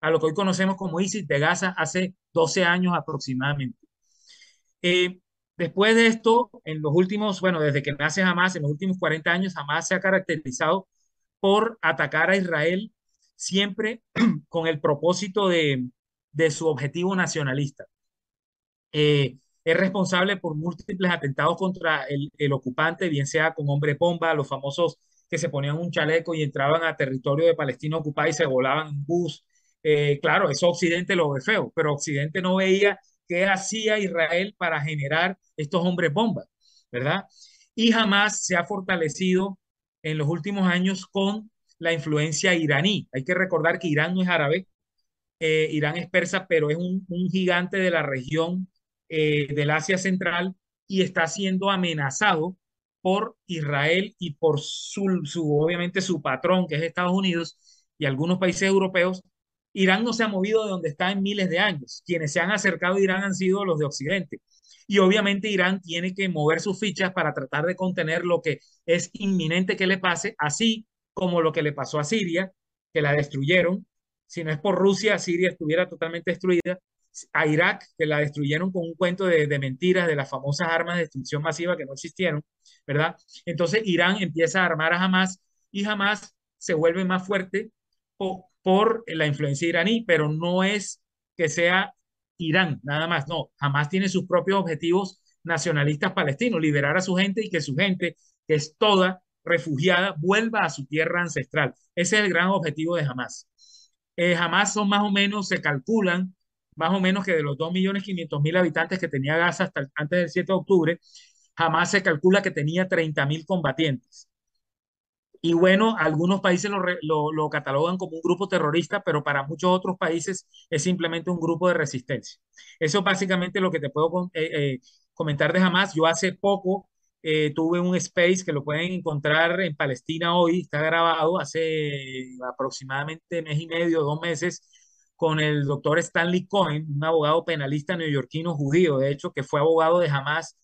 a lo que hoy conocemos como ISIS de Gaza, hace 12 años aproximadamente. Después de esto, en los últimos, bueno, desde que nace Hamas, en los últimos 40 años, Hamas se ha caracterizado por atacar a Israel siempre con el propósito de, su objetivo nacionalista. Eh, es responsable por múltiples atentados contra el, ocupante, bien sea con hombre bomba, los famosos que se ponían un chaleco y entraban a territorio de Palestina ocupado y se volaban en bus. Eh, claro, eso Occidente lo ve feo, pero Occidente no veía qué hacía Israel para generar estos hombres bombas, ¿verdad? Y jamás se ha fortalecido en los últimos años con la influencia iraní. Hay que recordar que Irán no es árabe, eh, Irán es persa, pero es un, gigante de la región eh, del Asia Central y está siendo amenazado por Israel y por su, obviamente, su patrón, que es Estados Unidos y algunos países europeos. Irán no se ha movido de donde está en miles de años. Quienes se han acercado a Irán han sido los de Occidente. Y obviamente Irán tiene que mover sus fichas para tratar de contener lo que es inminente que le pase, así como lo que le pasó a Siria, que la destruyeron. Si no es por Rusia, Siria estuviera totalmente destruida. A Irak, que la destruyeron con un cuento de, de mentiras de las famosas armas de destrucción masiva que no existieron, ¿verdad? Entonces Irán empieza a armar a Hamas y Hamas se vuelve más fuerte por, por la influencia iraní, pero no es que sea Irán, nada más. No, jamás tiene sus propios objetivos nacionalistas palestinos, liberar a su gente y que su gente, que es toda refugiada, vuelva a su tierra ancestral. Ese es el gran objetivo de Hamas. Eh, Hamas son más o menos, se calculan, más o menos que de los 2.500.000 habitantes que tenía Gaza hasta antes del 7 de octubre, Hamas se calcula que tenía 30.000 combatientes. Y bueno, algunos países lo, lo, lo, catalogan como un grupo terrorista, pero para muchos otros países es simplemente un grupo de resistencia. Eso es básicamente lo que te puedo eh, eh, comentar de Hamas. Yo hace poco eh, tuve un space que lo pueden encontrar en Palestina hoy, está grabado hace aproximadamente mes y medio, dos meses, con el doctor Stanley Cohen, un abogado penalista neoyorquino judío, de hecho, que fue abogado de Hamas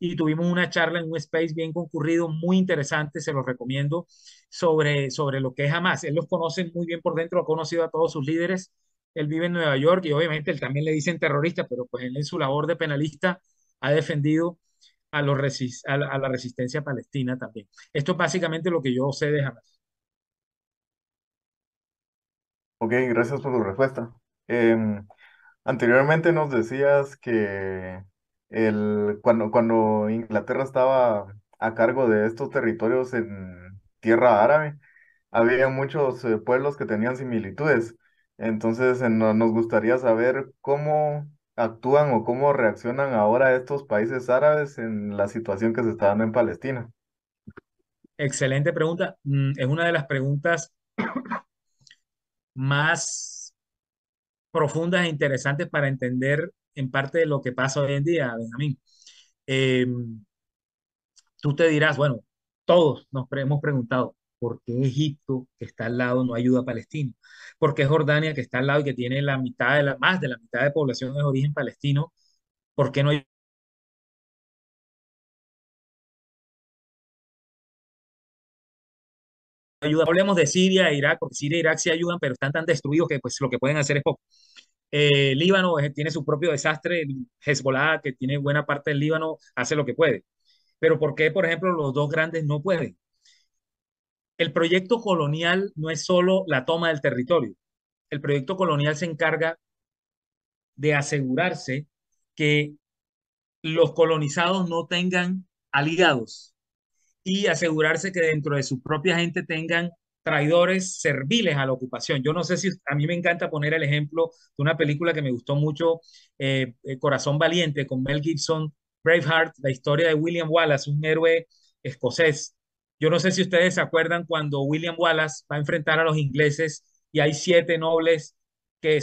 y tuvimos una charla en un space bien concurrido, muy interesante, se los recomiendo, sobre, sobre lo que es Hamas. Él los conoce muy bien por dentro, ha conocido a todos sus líderes, él vive en Nueva York y obviamente él también le dicen terrorista, pero pues él en su labor de penalista ha defendido a, los resist a, la, a la resistencia palestina también. Esto es básicamente lo que yo sé de Hamas. Ok, gracias por tu respuesta. Eh, anteriormente nos decías que el, cuando, cuando Inglaterra estaba a cargo de estos territorios en tierra árabe, había muchos eh, pueblos que tenían similitudes. Entonces, eh, no- nos gustaría saber cómo actúan o cómo reaccionan ahora estos países árabes en la situación que se está dando en Palestina. Excelente pregunta. Mm, Es una de las preguntas más profundas e interesantes para entender en parte de lo que pasa hoy en día, Benjamín. Eh, tú te dirás, bueno, todos nos hemos preguntado, ¿por qué Egipto, que está al lado, no ayuda a Palestina? ¿Por qué Jordania, que está al lado y que tiene la mitad de la, más de la mitad de población de origen palestino, ¿por qué no ayuda? Hablemos de Siria e Irak, porque Siria e Irak sí ayudan, pero están tan destruidos que pues lo que pueden hacer es poco. Eh, Líbano tiene su propio desastre, Hezbollah, que tiene buena parte del Líbano, hace lo que puede. Pero ¿por qué, por ejemplo, los dos grandes no pueden? El proyecto colonial no es solo la toma del territorio. El proyecto colonial se encarga de asegurarse que los colonizados no tengan aliados y asegurarse que dentro de su propia gente tengan traidores serviles a la ocupación. Yo no sé si a mí me encanta poner el ejemplo de una película que me gustó mucho, eh, Corazón Valiente, con Mel Gibson, Braveheart, la historia de William Wallace, un héroe escocés. Yo no sé si ustedes se acuerdan cuando William Wallace va a enfrentar a los ingleses y hay siete nobles que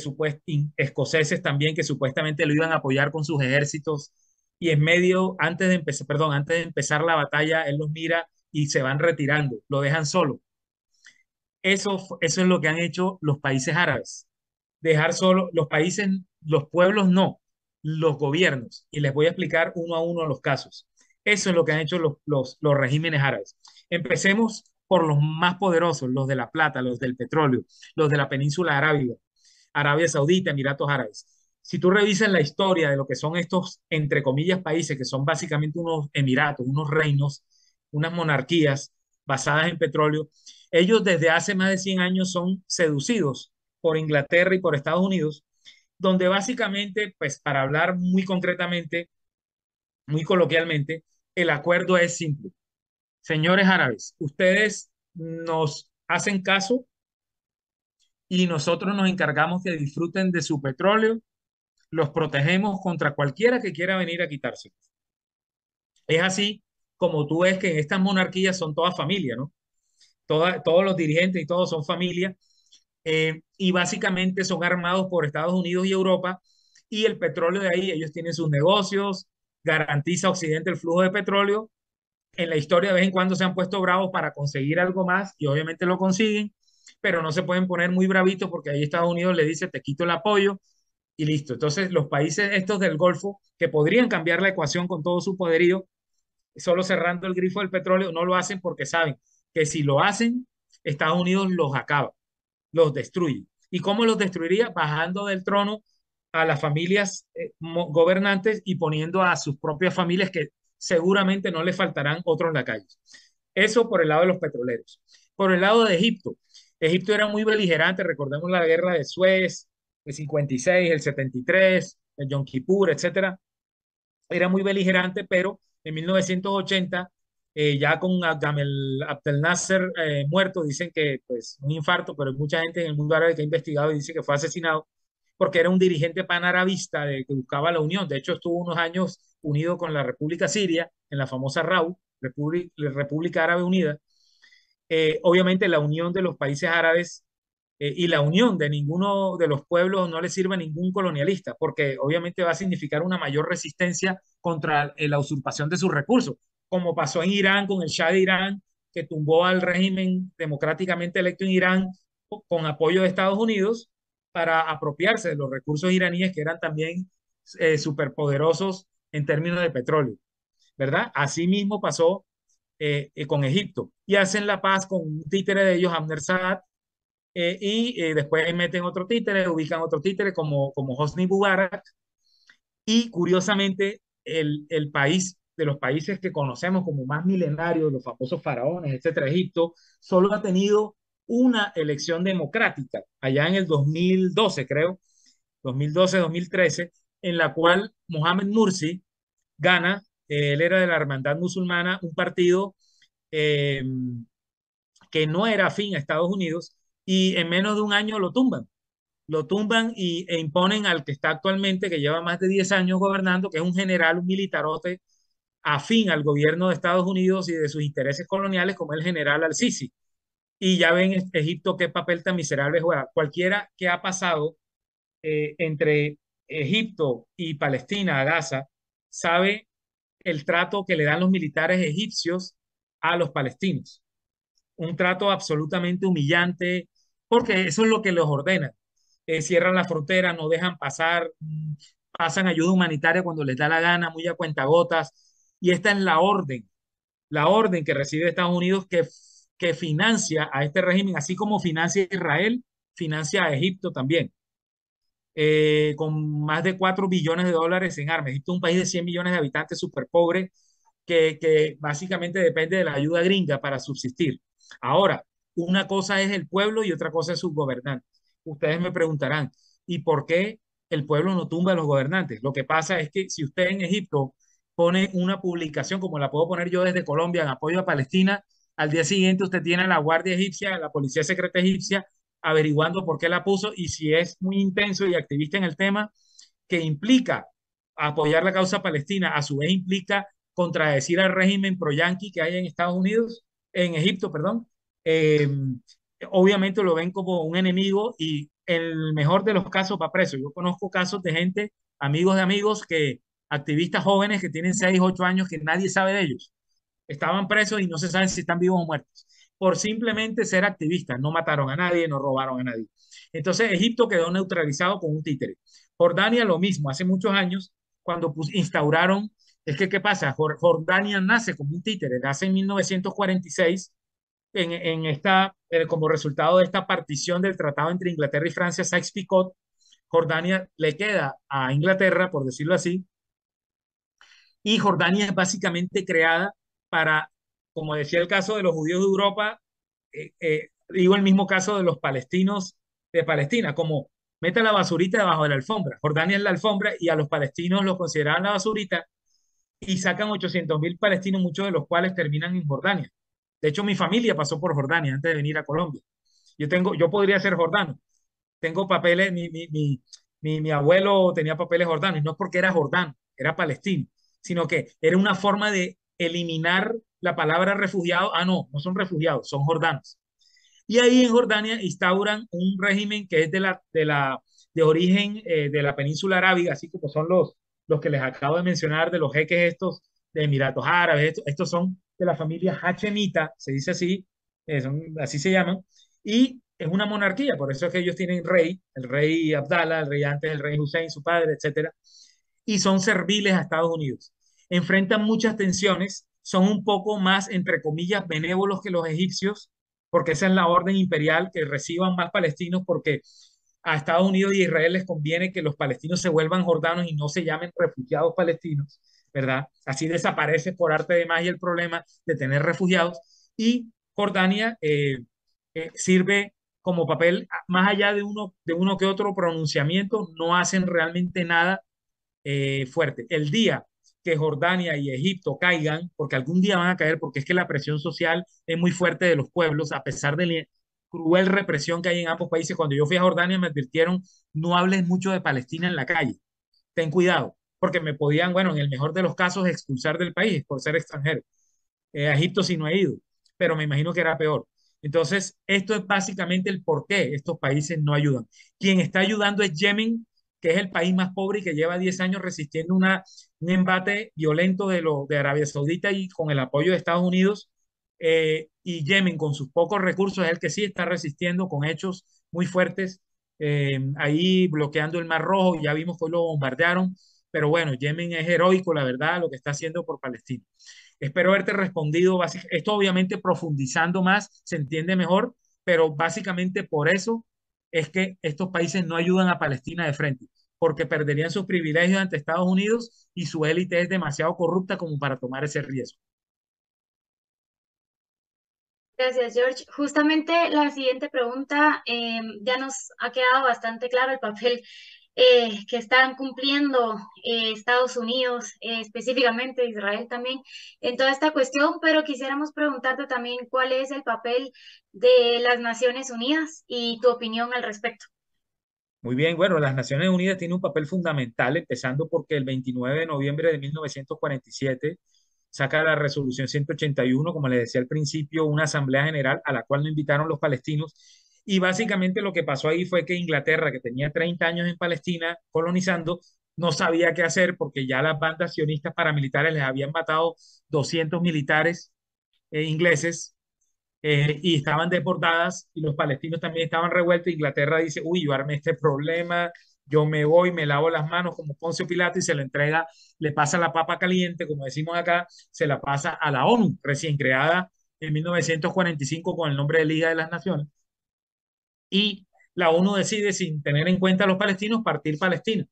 escoceses también que supuestamente lo iban a apoyar con sus ejércitos y en medio, antes de empezar, perdón, antes de empezar la batalla, él los mira y se van retirando, lo dejan solo. Eso, eso es lo que han hecho los países árabes. Dejar solo, los países, los pueblos no, los gobiernos. Y les voy a explicar uno a uno los casos. Eso es lo que han hecho los, los, los regímenes árabes. Empecemos por los más poderosos, los de la plata, los del petróleo, los de la península arábiga, Arabia Saudita, Emiratos Árabes. Si tú revisas la historia de lo que son estos, entre comillas, países, que son básicamente unos emiratos, unos reinos, unas monarquías basadas en petróleo, ellos desde hace más de 100 años son seducidos por Inglaterra y por Estados Unidos, donde básicamente, pues para hablar muy concretamente, muy coloquialmente, el acuerdo es simple. Señores árabes, ustedes nos hacen caso y nosotros nos encargamos que disfruten de su petróleo, los protegemos contra cualquiera que quiera venir a quitárselo. Es así como tú ves que estas monarquías son todas familias, ¿no? Todos los dirigentes y todos son familia, eh, y básicamente son armados por Estados Unidos y Europa, y el petróleo de ahí, ellos tienen sus negocios, garantiza Occidente el flujo de petróleo. En la historia de vez en cuando se han puesto bravos para conseguir algo más y obviamente lo consiguen, pero no se pueden poner muy bravitos porque ahí Estados Unidos le dice, te quito el apoyo y listo. Entonces, los países estos del Golfo, que podrían cambiar la ecuación con todo su poderío, solo cerrando el grifo del petróleo, no lo hacen porque saben que si lo hacen, Estados Unidos los acaba, los destruye. ¿Y cómo los destruiría? Bajando del trono a las familias eh, gobernantes y poniendo a sus propias familias que seguramente no le faltarán otros lacayos. Eso por el lado de los petroleros. Por el lado de Egipto, Egipto era muy beligerante, recordemos la guerra de Suez, el 56, el 73, el Yom Kippur, etcétera. Era muy beligerante, pero en 1980, eh, ya con Gamel Abdel Nasser eh, muerto, dicen que pues un infarto, pero hay mucha gente en el mundo árabe que ha investigado y dice que fue asesinado porque era un dirigente panarabista de, que buscaba la unión. De hecho, estuvo unos años unido con la República Siria, en la famosa RAU, República Árabe Unida, eh, obviamente la unión de los países árabes eh, y la unión de ninguno de los pueblos no le sirve a ningún colonialista, porque obviamente va a significar una mayor resistencia contra la usurpación de sus recursos, como pasó en Irán con el Shah de Irán, que tumbó al régimen democráticamente electo en Irán con apoyo de Estados Unidos para apropiarse de los recursos iraníes que eran también superpoderosos en términos de petróleo, ¿verdad? Asimismo pasó eh, eh, con Egipto y hacen la paz con un títere de ellos, Abner Saad, eh, y después meten otro títere, ubican otro títere como, como Hosni Mubarak, y curiosamente el, el país de los países que conocemos como más milenarios, los famosos faraones, etcétera, Egipto, solo ha tenido una elección democrática, allá en el 2012, creo, 2012-2013, en la cual Mohamed Mursi gana él era de la Hermandad Musulmana, un partido eh, que no era afín a Estados Unidos y en menos de un año lo tumban. Lo tumban y, e imponen al que está actualmente, que lleva más de 10 años gobernando, que es un general, un militarote afín al gobierno de Estados Unidos y de sus intereses coloniales, como el general al-Sisi. Y ya ven Egipto qué papel tan miserable juega. Cualquiera que ha pasado eh, entre Egipto y Palestina, Gaza, sabe el trato que le dan los militares egipcios a los palestinos. Un trato absolutamente humillante, porque eso es lo que los ordena. Eh, cierran la frontera, no dejan pasar, mm, pasan ayuda humanitaria cuando les da la gana, muy a cuentagotas. Y esta es la orden, la orden que recibe Estados Unidos que, que financia a este régimen, así como financia a Israel, financia a Egipto también. Eh, con más de 4 billones de dólares en armas. Egipto es un país de 100 millones de habitantes súper pobre que, que básicamente depende de la ayuda gringa para subsistir. Ahora, una cosa es el pueblo y otra cosa es sus gobernantes. Ustedes me preguntarán, ¿y por qué el pueblo no tumba a los gobernantes? Lo que pasa es que si usted en Egipto pone una publicación, como la puedo poner yo desde Colombia, en apoyo a Palestina, Al día siguiente usted tiene a la Guardia Egipcia, la Policía Secreta Egipcia, averiguando por qué la puso y si es muy intenso y activista en el tema, que implica apoyar la causa palestina, a su vez implica contradecir al régimen pro-yanqui que hay en Estados Unidos, en Egipto, perdón, eh, obviamente lo ven como un enemigo y el mejor de los casos va preso. Yo conozco casos de gente, amigos de amigos, que activistas jóvenes que tienen 6, 8 años que nadie sabe de ellos. Estaban presos y no se sabe si están vivos o muertos. Por simplemente ser activistas. No mataron a nadie, no robaron a nadie. Entonces Egipto quedó neutralizado con un títere. Jordania lo mismo. Hace muchos años, cuando instauraron, es que ¿qué pasa? Jordania nace como un títere. Nace en 1946 en, en esta, eh, como resultado de esta partición del tratado entre Inglaterra y Francia, Sykes-Picot, Jordania le queda a Inglaterra, por decirlo así, y Jordania es básicamente creada para, como decía el caso de los judíos de Europa, eh, eh, digo el mismo caso de los palestinos de Palestina, como mete la basurita debajo de la alfombra. Jordania es la alfombra y a los palestinos los consideraban la basurita y sacan 800 mil palestinos, muchos de los cuales terminan en Jordania. De hecho, mi familia pasó por Jordania antes de venir a Colombia. Yo tengo, yo podría ser jordano. Tengo papeles, mi, mi, mi, mi abuelo tenía papeles jordanos, no porque era jordano, era palestino, sino que era una forma de eliminar la palabra refugiado. Ah, no, no son refugiados, son jordanos. Y ahí en Jordania instauran un régimen que es de la, de la de origen eh, de la península arábiga, así como son los, los que les acabo de mencionar, de los jeques estos de Emiratos Árabes, estos, estos son de la familia Hachemita, se dice así, eh, así se llaman, y es una monarquía, por eso es que ellos tienen rey, el rey Abdallah, el rey antes, el rey Hussein, su padre, etcétera, y son serviles a Estados Unidos. Enfrentan muchas tensiones, son un poco más, entre comillas, benévolos que los egipcios, porque esa es la orden imperial, que reciban más palestinos, porque a Estados Unidos y Israel les conviene que los palestinos se vuelvan jordanos y no se llamen refugiados palestinos. ¿verdad? Así desaparece por arte de magia el problema de tener refugiados y Jordania eh, eh, sirve como papel, más allá de uno, de uno que otro pronunciamiento, no hacen realmente nada eh, fuerte. El día Jordania y Egipto caigan, porque algún día van a caer, porque es que la presión social es muy fuerte de los pueblos, a pesar de la cruel represión que hay en ambos países. Cuando yo fui a Jordania me advirtieron, no hables mucho de Palestina en la calle, ten cuidado, porque me podían, bueno, en el mejor de los casos, expulsar del país por ser extranjero. Eh, Egipto sí no he ido, pero me imagino que era peor. Entonces, esto es básicamente el por qué estos países no ayudan. Quien está ayudando es Yemen, que es el país más pobre y que lleva 10 años resistiendo una, un embate violento de, lo, de Arabia Saudita y con el apoyo de Estados Unidos. Eh, y Yemen, con sus pocos recursos, es el que sí está resistiendo con hechos muy fuertes, eh, ahí bloqueando el Mar Rojo. Ya vimos que lo bombardearon pero bueno, Yemen es heroico, la verdad, lo que está haciendo por Palestina. Espero haberte respondido, esto obviamente profundizando más, se entiende mejor, pero básicamente por eso es que estos países no ayudan a Palestina de frente, porque perderían sus privilegios ante Estados Unidos y su élite es demasiado corrupta como para tomar ese riesgo. Gracias, George. Justamente la siguiente pregunta, eh, ya nos ha quedado bastante claro el papel eh, que están cumpliendo eh, Estados Unidos, eh, específicamente Israel también, en toda esta cuestión, pero quisiéramos preguntarte también cuál es el papel de las Naciones Unidas y tu opinión al respecto. Muy bien, bueno, las Naciones Unidas tienen un papel fundamental, empezando porque el 29 de noviembre de 1947 saca la resolución 181, como les decía al principio, una asamblea general a la cual no invitaron los palestinos. Y básicamente lo que pasó ahí fue que Inglaterra, que tenía 30 años en Palestina colonizando, no sabía qué hacer porque ya las bandas sionistas paramilitares les habían matado 200 militares eh, ingleses eh, y estaban deportadas y los palestinos también estaban revueltos. Inglaterra dice, uy, yo armé este problema, yo me voy, me lavo las manos como Poncio Pilato y se le entrega, le pasa la papa caliente, como decimos acá, se la pasa a la ONU, recién creada en 1945 con el nombre de Liga de las Naciones y la ONU decide, sin tener en cuenta a los palestinos, partir Palestina.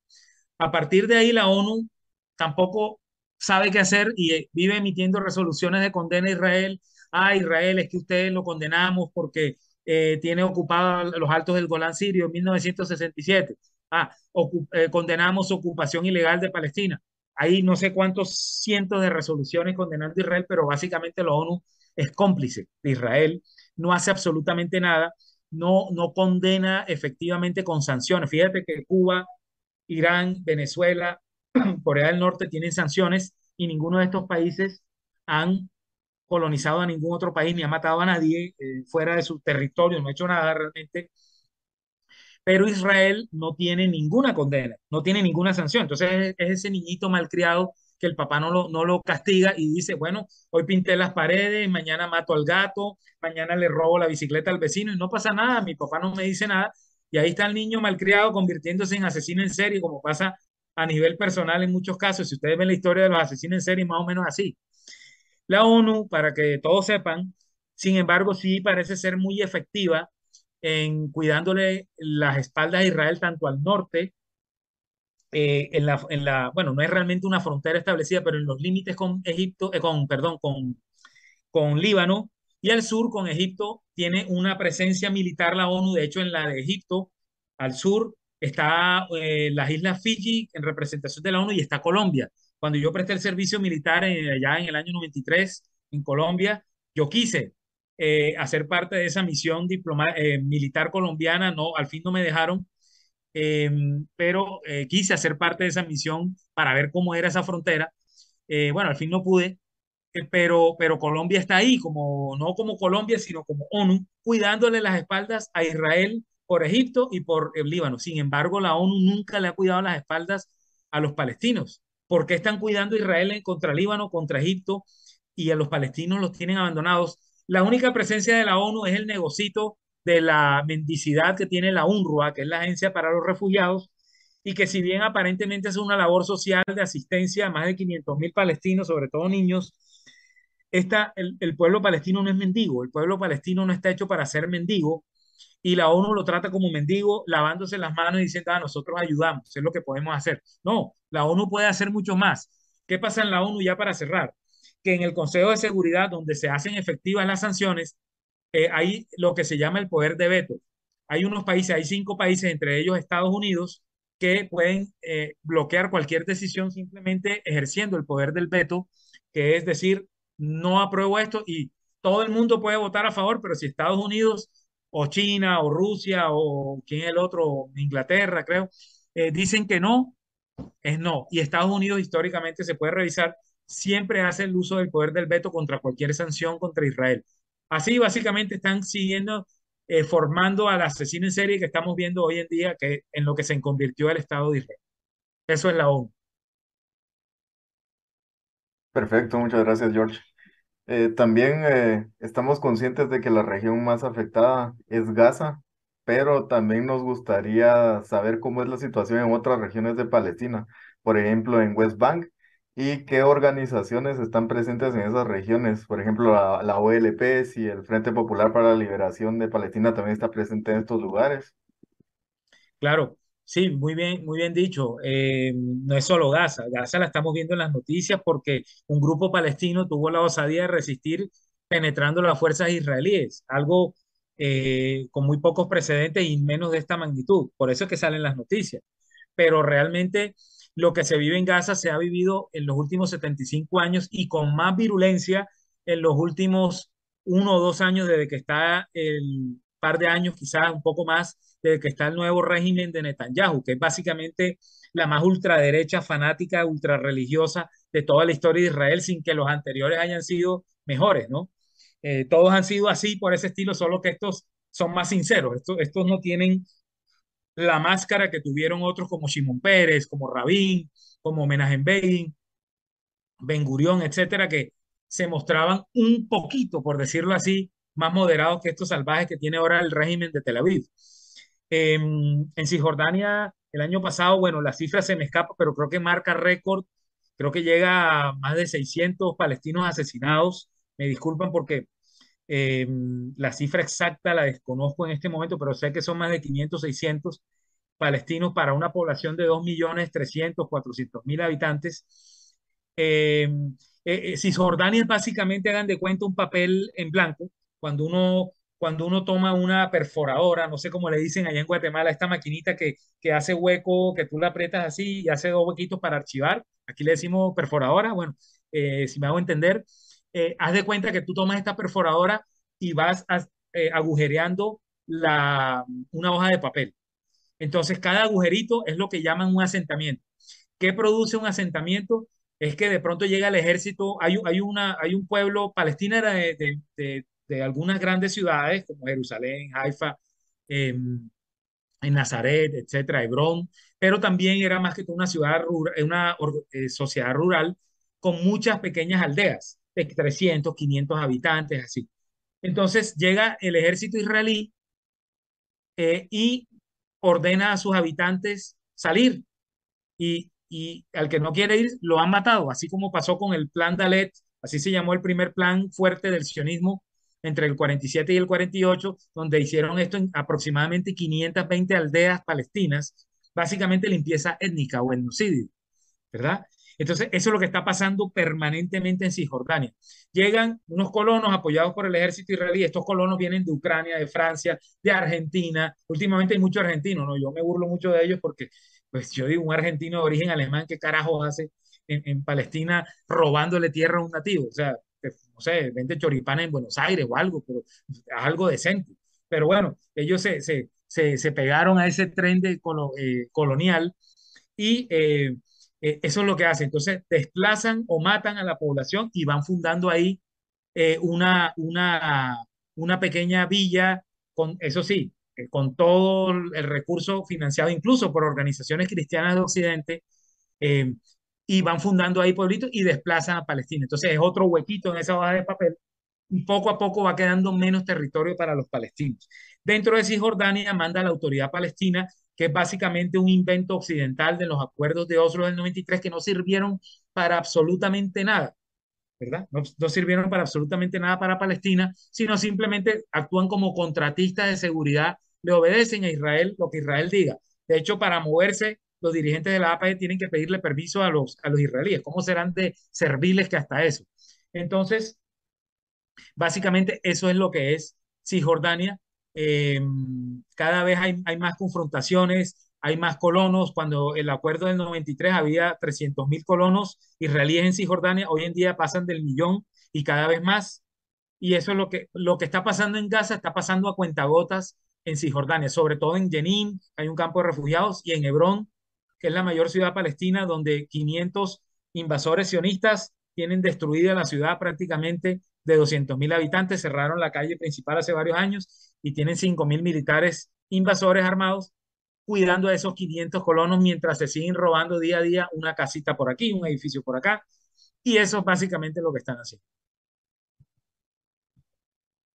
A partir de ahí, la ONU tampoco sabe qué hacer y eh, vive emitiendo resoluciones de condena a Israel. Ah, Israel, es que ustedes lo condenamos porque eh, tiene ocupado los altos del Golán sirio en 1967. Ah, eh, condenamos ocupación ilegal de Palestina. Hay no sé cuántos cientos de resoluciones condenando a Israel, pero básicamente la ONU es cómplice de Israel, no hace absolutamente nada, no, no condena efectivamente con sanciones. Fíjate que Cuba, Irán, Venezuela, Corea del Norte tienen sanciones y ninguno de estos países han colonizado a ningún otro país ni ha matado a nadie eh, fuera de su territorio, no ha hecho nada realmente. Pero Israel no tiene ninguna condena, no tiene ninguna sanción. Entonces es, es ese niñito malcriado que el papá no lo, no lo castiga y dice, bueno, hoy pinté las paredes, mañana mato al gato, mañana le robo la bicicleta al vecino y no pasa nada, mi papá no me dice nada. Y ahí está el niño malcriado convirtiéndose en asesino en serie, como pasa a nivel personal en muchos casos. Si ustedes ven la historia de los asesinos en serie, más o menos así. La ONU, para que todos sepan, sin embargo, sí parece ser muy efectiva en cuidándole las espaldas a Israel tanto al norte, eh, en la, en la, bueno, no es realmente una frontera establecida, pero en los límites con Egipto, eh, con, perdón, con, con Líbano, y al sur con Egipto tiene una presencia militar la ONU, de hecho en la de Egipto, al sur, está eh, las islas Fiji en representación de la ONU y está Colombia. Cuando yo presté el servicio militar allá en el año 93 en Colombia, yo quise eh, hacer parte de esa misión eh, militar colombiana, no, al fin no me dejaron, em, pero quise hacer parte de esa misión para ver cómo era esa frontera. bueno, al fin no pude, pero, pero Colombia está ahí, como, no como Colombia, sino como ONU, cuidándole las espaldas a Israel por Egipto y por el Líbano. Sin embargo, la ONU nunca le ha cuidado las espaldas a los palestinos. ¿Por qué están cuidando Israel contra Líbano, contra Egipto y a los palestinos los tienen abandonados? La única presencia de la ONU es el negocito de la mendicidad que tiene la UNRWA, que es la Agencia para los Refugiados, y que si bien aparentemente es una labor social de asistencia a más de 500 mil palestinos, sobre todo niños, esta, el, pueblo palestino no es mendigo, el pueblo palestino no está hecho para ser mendigo, y la ONU lo trata como mendigo, lavándose las manos y diciendo, ah, nosotros ayudamos, es lo que podemos hacer. No, la ONU puede hacer mucho más. ¿Qué pasa en la ONU ya para cerrar? Que en el Consejo de Seguridad, donde se hacen efectivas las sanciones, eh, hay lo que se llama el poder de veto. Hay unos países, hay cinco países, entre ellos Estados Unidos, que pueden eh, bloquear cualquier decisión simplemente ejerciendo el poder del veto, que es decir, no apruebo esto y todo el mundo puede votar a favor, pero si Estados Unidos o China o Rusia o quién es el otro, Inglaterra, creo, eh, dicen que no, es no. Y Estados Unidos históricamente se puede revisar, siempre hace el uso del poder del veto contra cualquier sanción contra Israel. Así básicamente están siguiendo, eh, formando al asesino en serie que estamos viendo hoy en día, que en lo que se convirtió el Estado de Israel. Eso es la ONU. Perfecto, muchas gracias, George. Eh, también eh, estamos conscientes de que la región más afectada es Gaza, pero también nos gustaría saber cómo es la situación en otras regiones de Palestina, por ejemplo, en West Bank, y qué organizaciones están presentes en esas regiones. Por ejemplo, la, la OLP, si el Frente Popular para la Liberación de Palestina también está presente en estos lugares. Claro, Sí, muy bien, muy bien dicho. Eh, no es solo Gaza. Gaza la estamos viendo en las noticias porque un grupo palestino tuvo la osadía de resistir penetrando las fuerzas israelíes, algo eh, con muy pocos precedentes y menos de esta magnitud. Por eso es que salen las noticias. Pero realmente lo que se vive en Gaza se ha vivido en los últimos 75 años y con más virulencia en los últimos uno o dos años desde que está el par de años, quizás un poco más, desde que está el nuevo régimen de Netanyahu, que es básicamente la más ultraderecha, fanática, ultrarreligiosa de toda la historia de Israel, sin que los anteriores hayan sido mejores, ¿no? Eh, todos han sido así por ese estilo, solo que estos son más sinceros. Estos, estos no tienen la máscara que tuvieron otros como Shimon Pérez, como Rabin, como Menachem Ben Gurión, etcétera, que se mostraban un poquito, por decirlo así, más moderados que estos salvajes que tiene ahora el régimen de Tel Aviv. En Cisjordania, el año pasado, bueno, la cifra se me escapa, pero creo que marca récord, creo que llega a más de 600 palestinos asesinados. Me disculpan porque em, la cifra exacta la desconozco en este momento, pero sé que son más de 500, 600 palestinos para una población de 2.300.000, 400.000 habitantes. Em, eh, eh, Cisjordania básicamente, hagan de cuenta, un papel en blanco cuando uno, cuando uno toma una perforadora, no sé cómo le dicen allá en Guatemala, esta maquinita que, que hace hueco, que tú la aprietas así y hace dos huequitos para archivar, aquí le decimos perforadora, bueno, eh, si me hago entender, eh, haz de cuenta que tú tomas esta perforadora y vas eh, agujereando la, una hoja de papel. Entonces, cada agujerito es lo que llaman un asentamiento. ¿Qué produce un asentamiento? Es que de pronto llega el ejército, hay, hay, una, hay un pueblo, Palestina era de, de, de, algunas grandes ciudades como Jerusalén, Haifa, em, en Nazaret, etcétera, Hebrón, pero también era más que una ciudad rural, una eh, sociedad rural con muchas pequeñas aldeas de 300, 500 habitantes, así. Entonces llega el ejército israelí eh, y ordena a sus habitantes salir y, y, al que no quiere ir lo han matado, así como pasó con el plan Dalet, así se llamó el primer plan fuerte del sionismo entre el 47 y el 48, donde hicieron esto en aproximadamente 520 aldeas palestinas, básicamente limpieza étnica o etnocidio, ¿verdad? Entonces, eso es lo que está pasando permanentemente en Cisjordania. Llegan unos colonos apoyados por el ejército israelí. Estos colonos vienen de Ucrania, de Francia, de Argentina. Últimamente hay muchos argentinos, ¿no? Yo me burlo mucho de ellos porque, pues yo digo, un argentino de origen alemán, ¿qué carajo hace en, en Palestina robándole tierra a un nativo? O sea, no sé, vende choripán en Buenos Aires o algo, pero algo decente. Pero bueno, ellos se, se, se, pegaron a ese tren de eh, colonial y eh, eh, eso es lo que hacen. Entonces, desplazan o matan a la población y van fundando ahí una, una, una pequeña villa, con, eso sí, con todo el recurso financiado incluso por organizaciones cristianas de Occidente, y van fundando ahí pueblitos y desplazan a Palestina. Entonces es otro huequito en esa hoja de papel poco a poco va quedando menos territorio para los palestinos. Dentro de Cisjordania manda la autoridad palestina, que es básicamente un invento occidental de los acuerdos de Oslo del 93 que no sirvieron para absolutamente nada. ¿verdad? No, sirvieron para absolutamente nada para Palestina, sino simplemente actúan como contratistas de seguridad, le obedecen a Israel lo que Israel diga. De hecho, para moverse los dirigentes de la APA tienen que pedirle permiso a los, a los israelíes. ¿Cómo serán de serviles que hasta eso? Entonces, básicamente eso es lo que es Cisjordania. Eh, cada vez hay, hay, más confrontaciones, hay más colonos. Cuando el acuerdo del 93 había 300 mil colonos israelíes en Cisjordania, hoy en día pasan del millón y cada vez más. Y eso es lo que, lo que está pasando en Gaza, está pasando a cuentagotas en Cisjordania, sobre todo en Jenin, hay un campo de refugiados, y en Hebrón es la mayor ciudad palestina, donde 500 invasores sionistas tienen destruida la ciudad prácticamente de 200.000 habitantes, cerraron la calle principal hace varios años y tienen 5.000 militares invasores armados cuidando a esos 500 colonos mientras se siguen robando día a día una casita por aquí, un edificio por acá. Y eso es básicamente lo que están haciendo.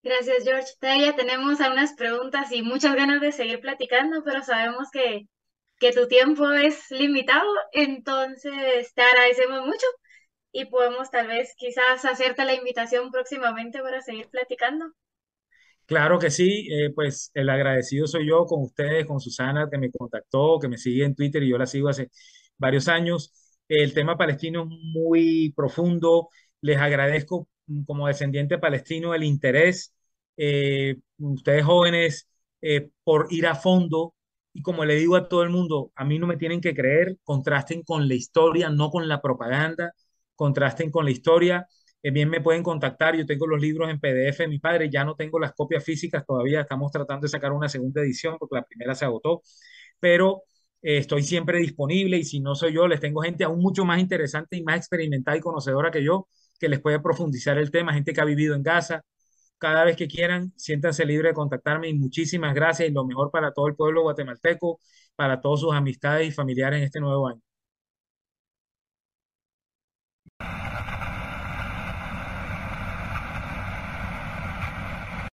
Gracias, George. Todavía tenemos algunas preguntas y muchas ganas de seguir platicando, pero sabemos que que tu tiempo es limitado, entonces te agradecemos mucho y podemos tal vez quizás hacerte la invitación próximamente para seguir platicando. Claro que sí, eh, pues el agradecido soy yo con ustedes, con Susana que me contactó, que me sigue en Twitter y yo la sigo hace varios años. El tema palestino es muy profundo, les agradezco mm, como descendiente palestino el interés, eh, ustedes jóvenes, eh, por ir a fondo y como le digo a todo el mundo, a mí no me tienen que creer, contrasten con la historia, no con la propaganda, contrasten con la historia. Eh, bien me pueden contactar, yo tengo los libros en PDF mi padre, ya no tengo las copias físicas todavía, estamos tratando de sacar una segunda edición porque la primera se agotó, pero eh, estoy siempre disponible y si no soy yo, les tengo gente aún mucho más interesante y más experimentada y conocedora que yo, que les puede profundizar el tema, gente que ha vivido en Gaza, cada vez que quieran, siéntanse libres de contactarme y muchísimas gracias y lo mejor para todo el pueblo guatemalteco, para todas sus amistades y familiares en este nuevo año.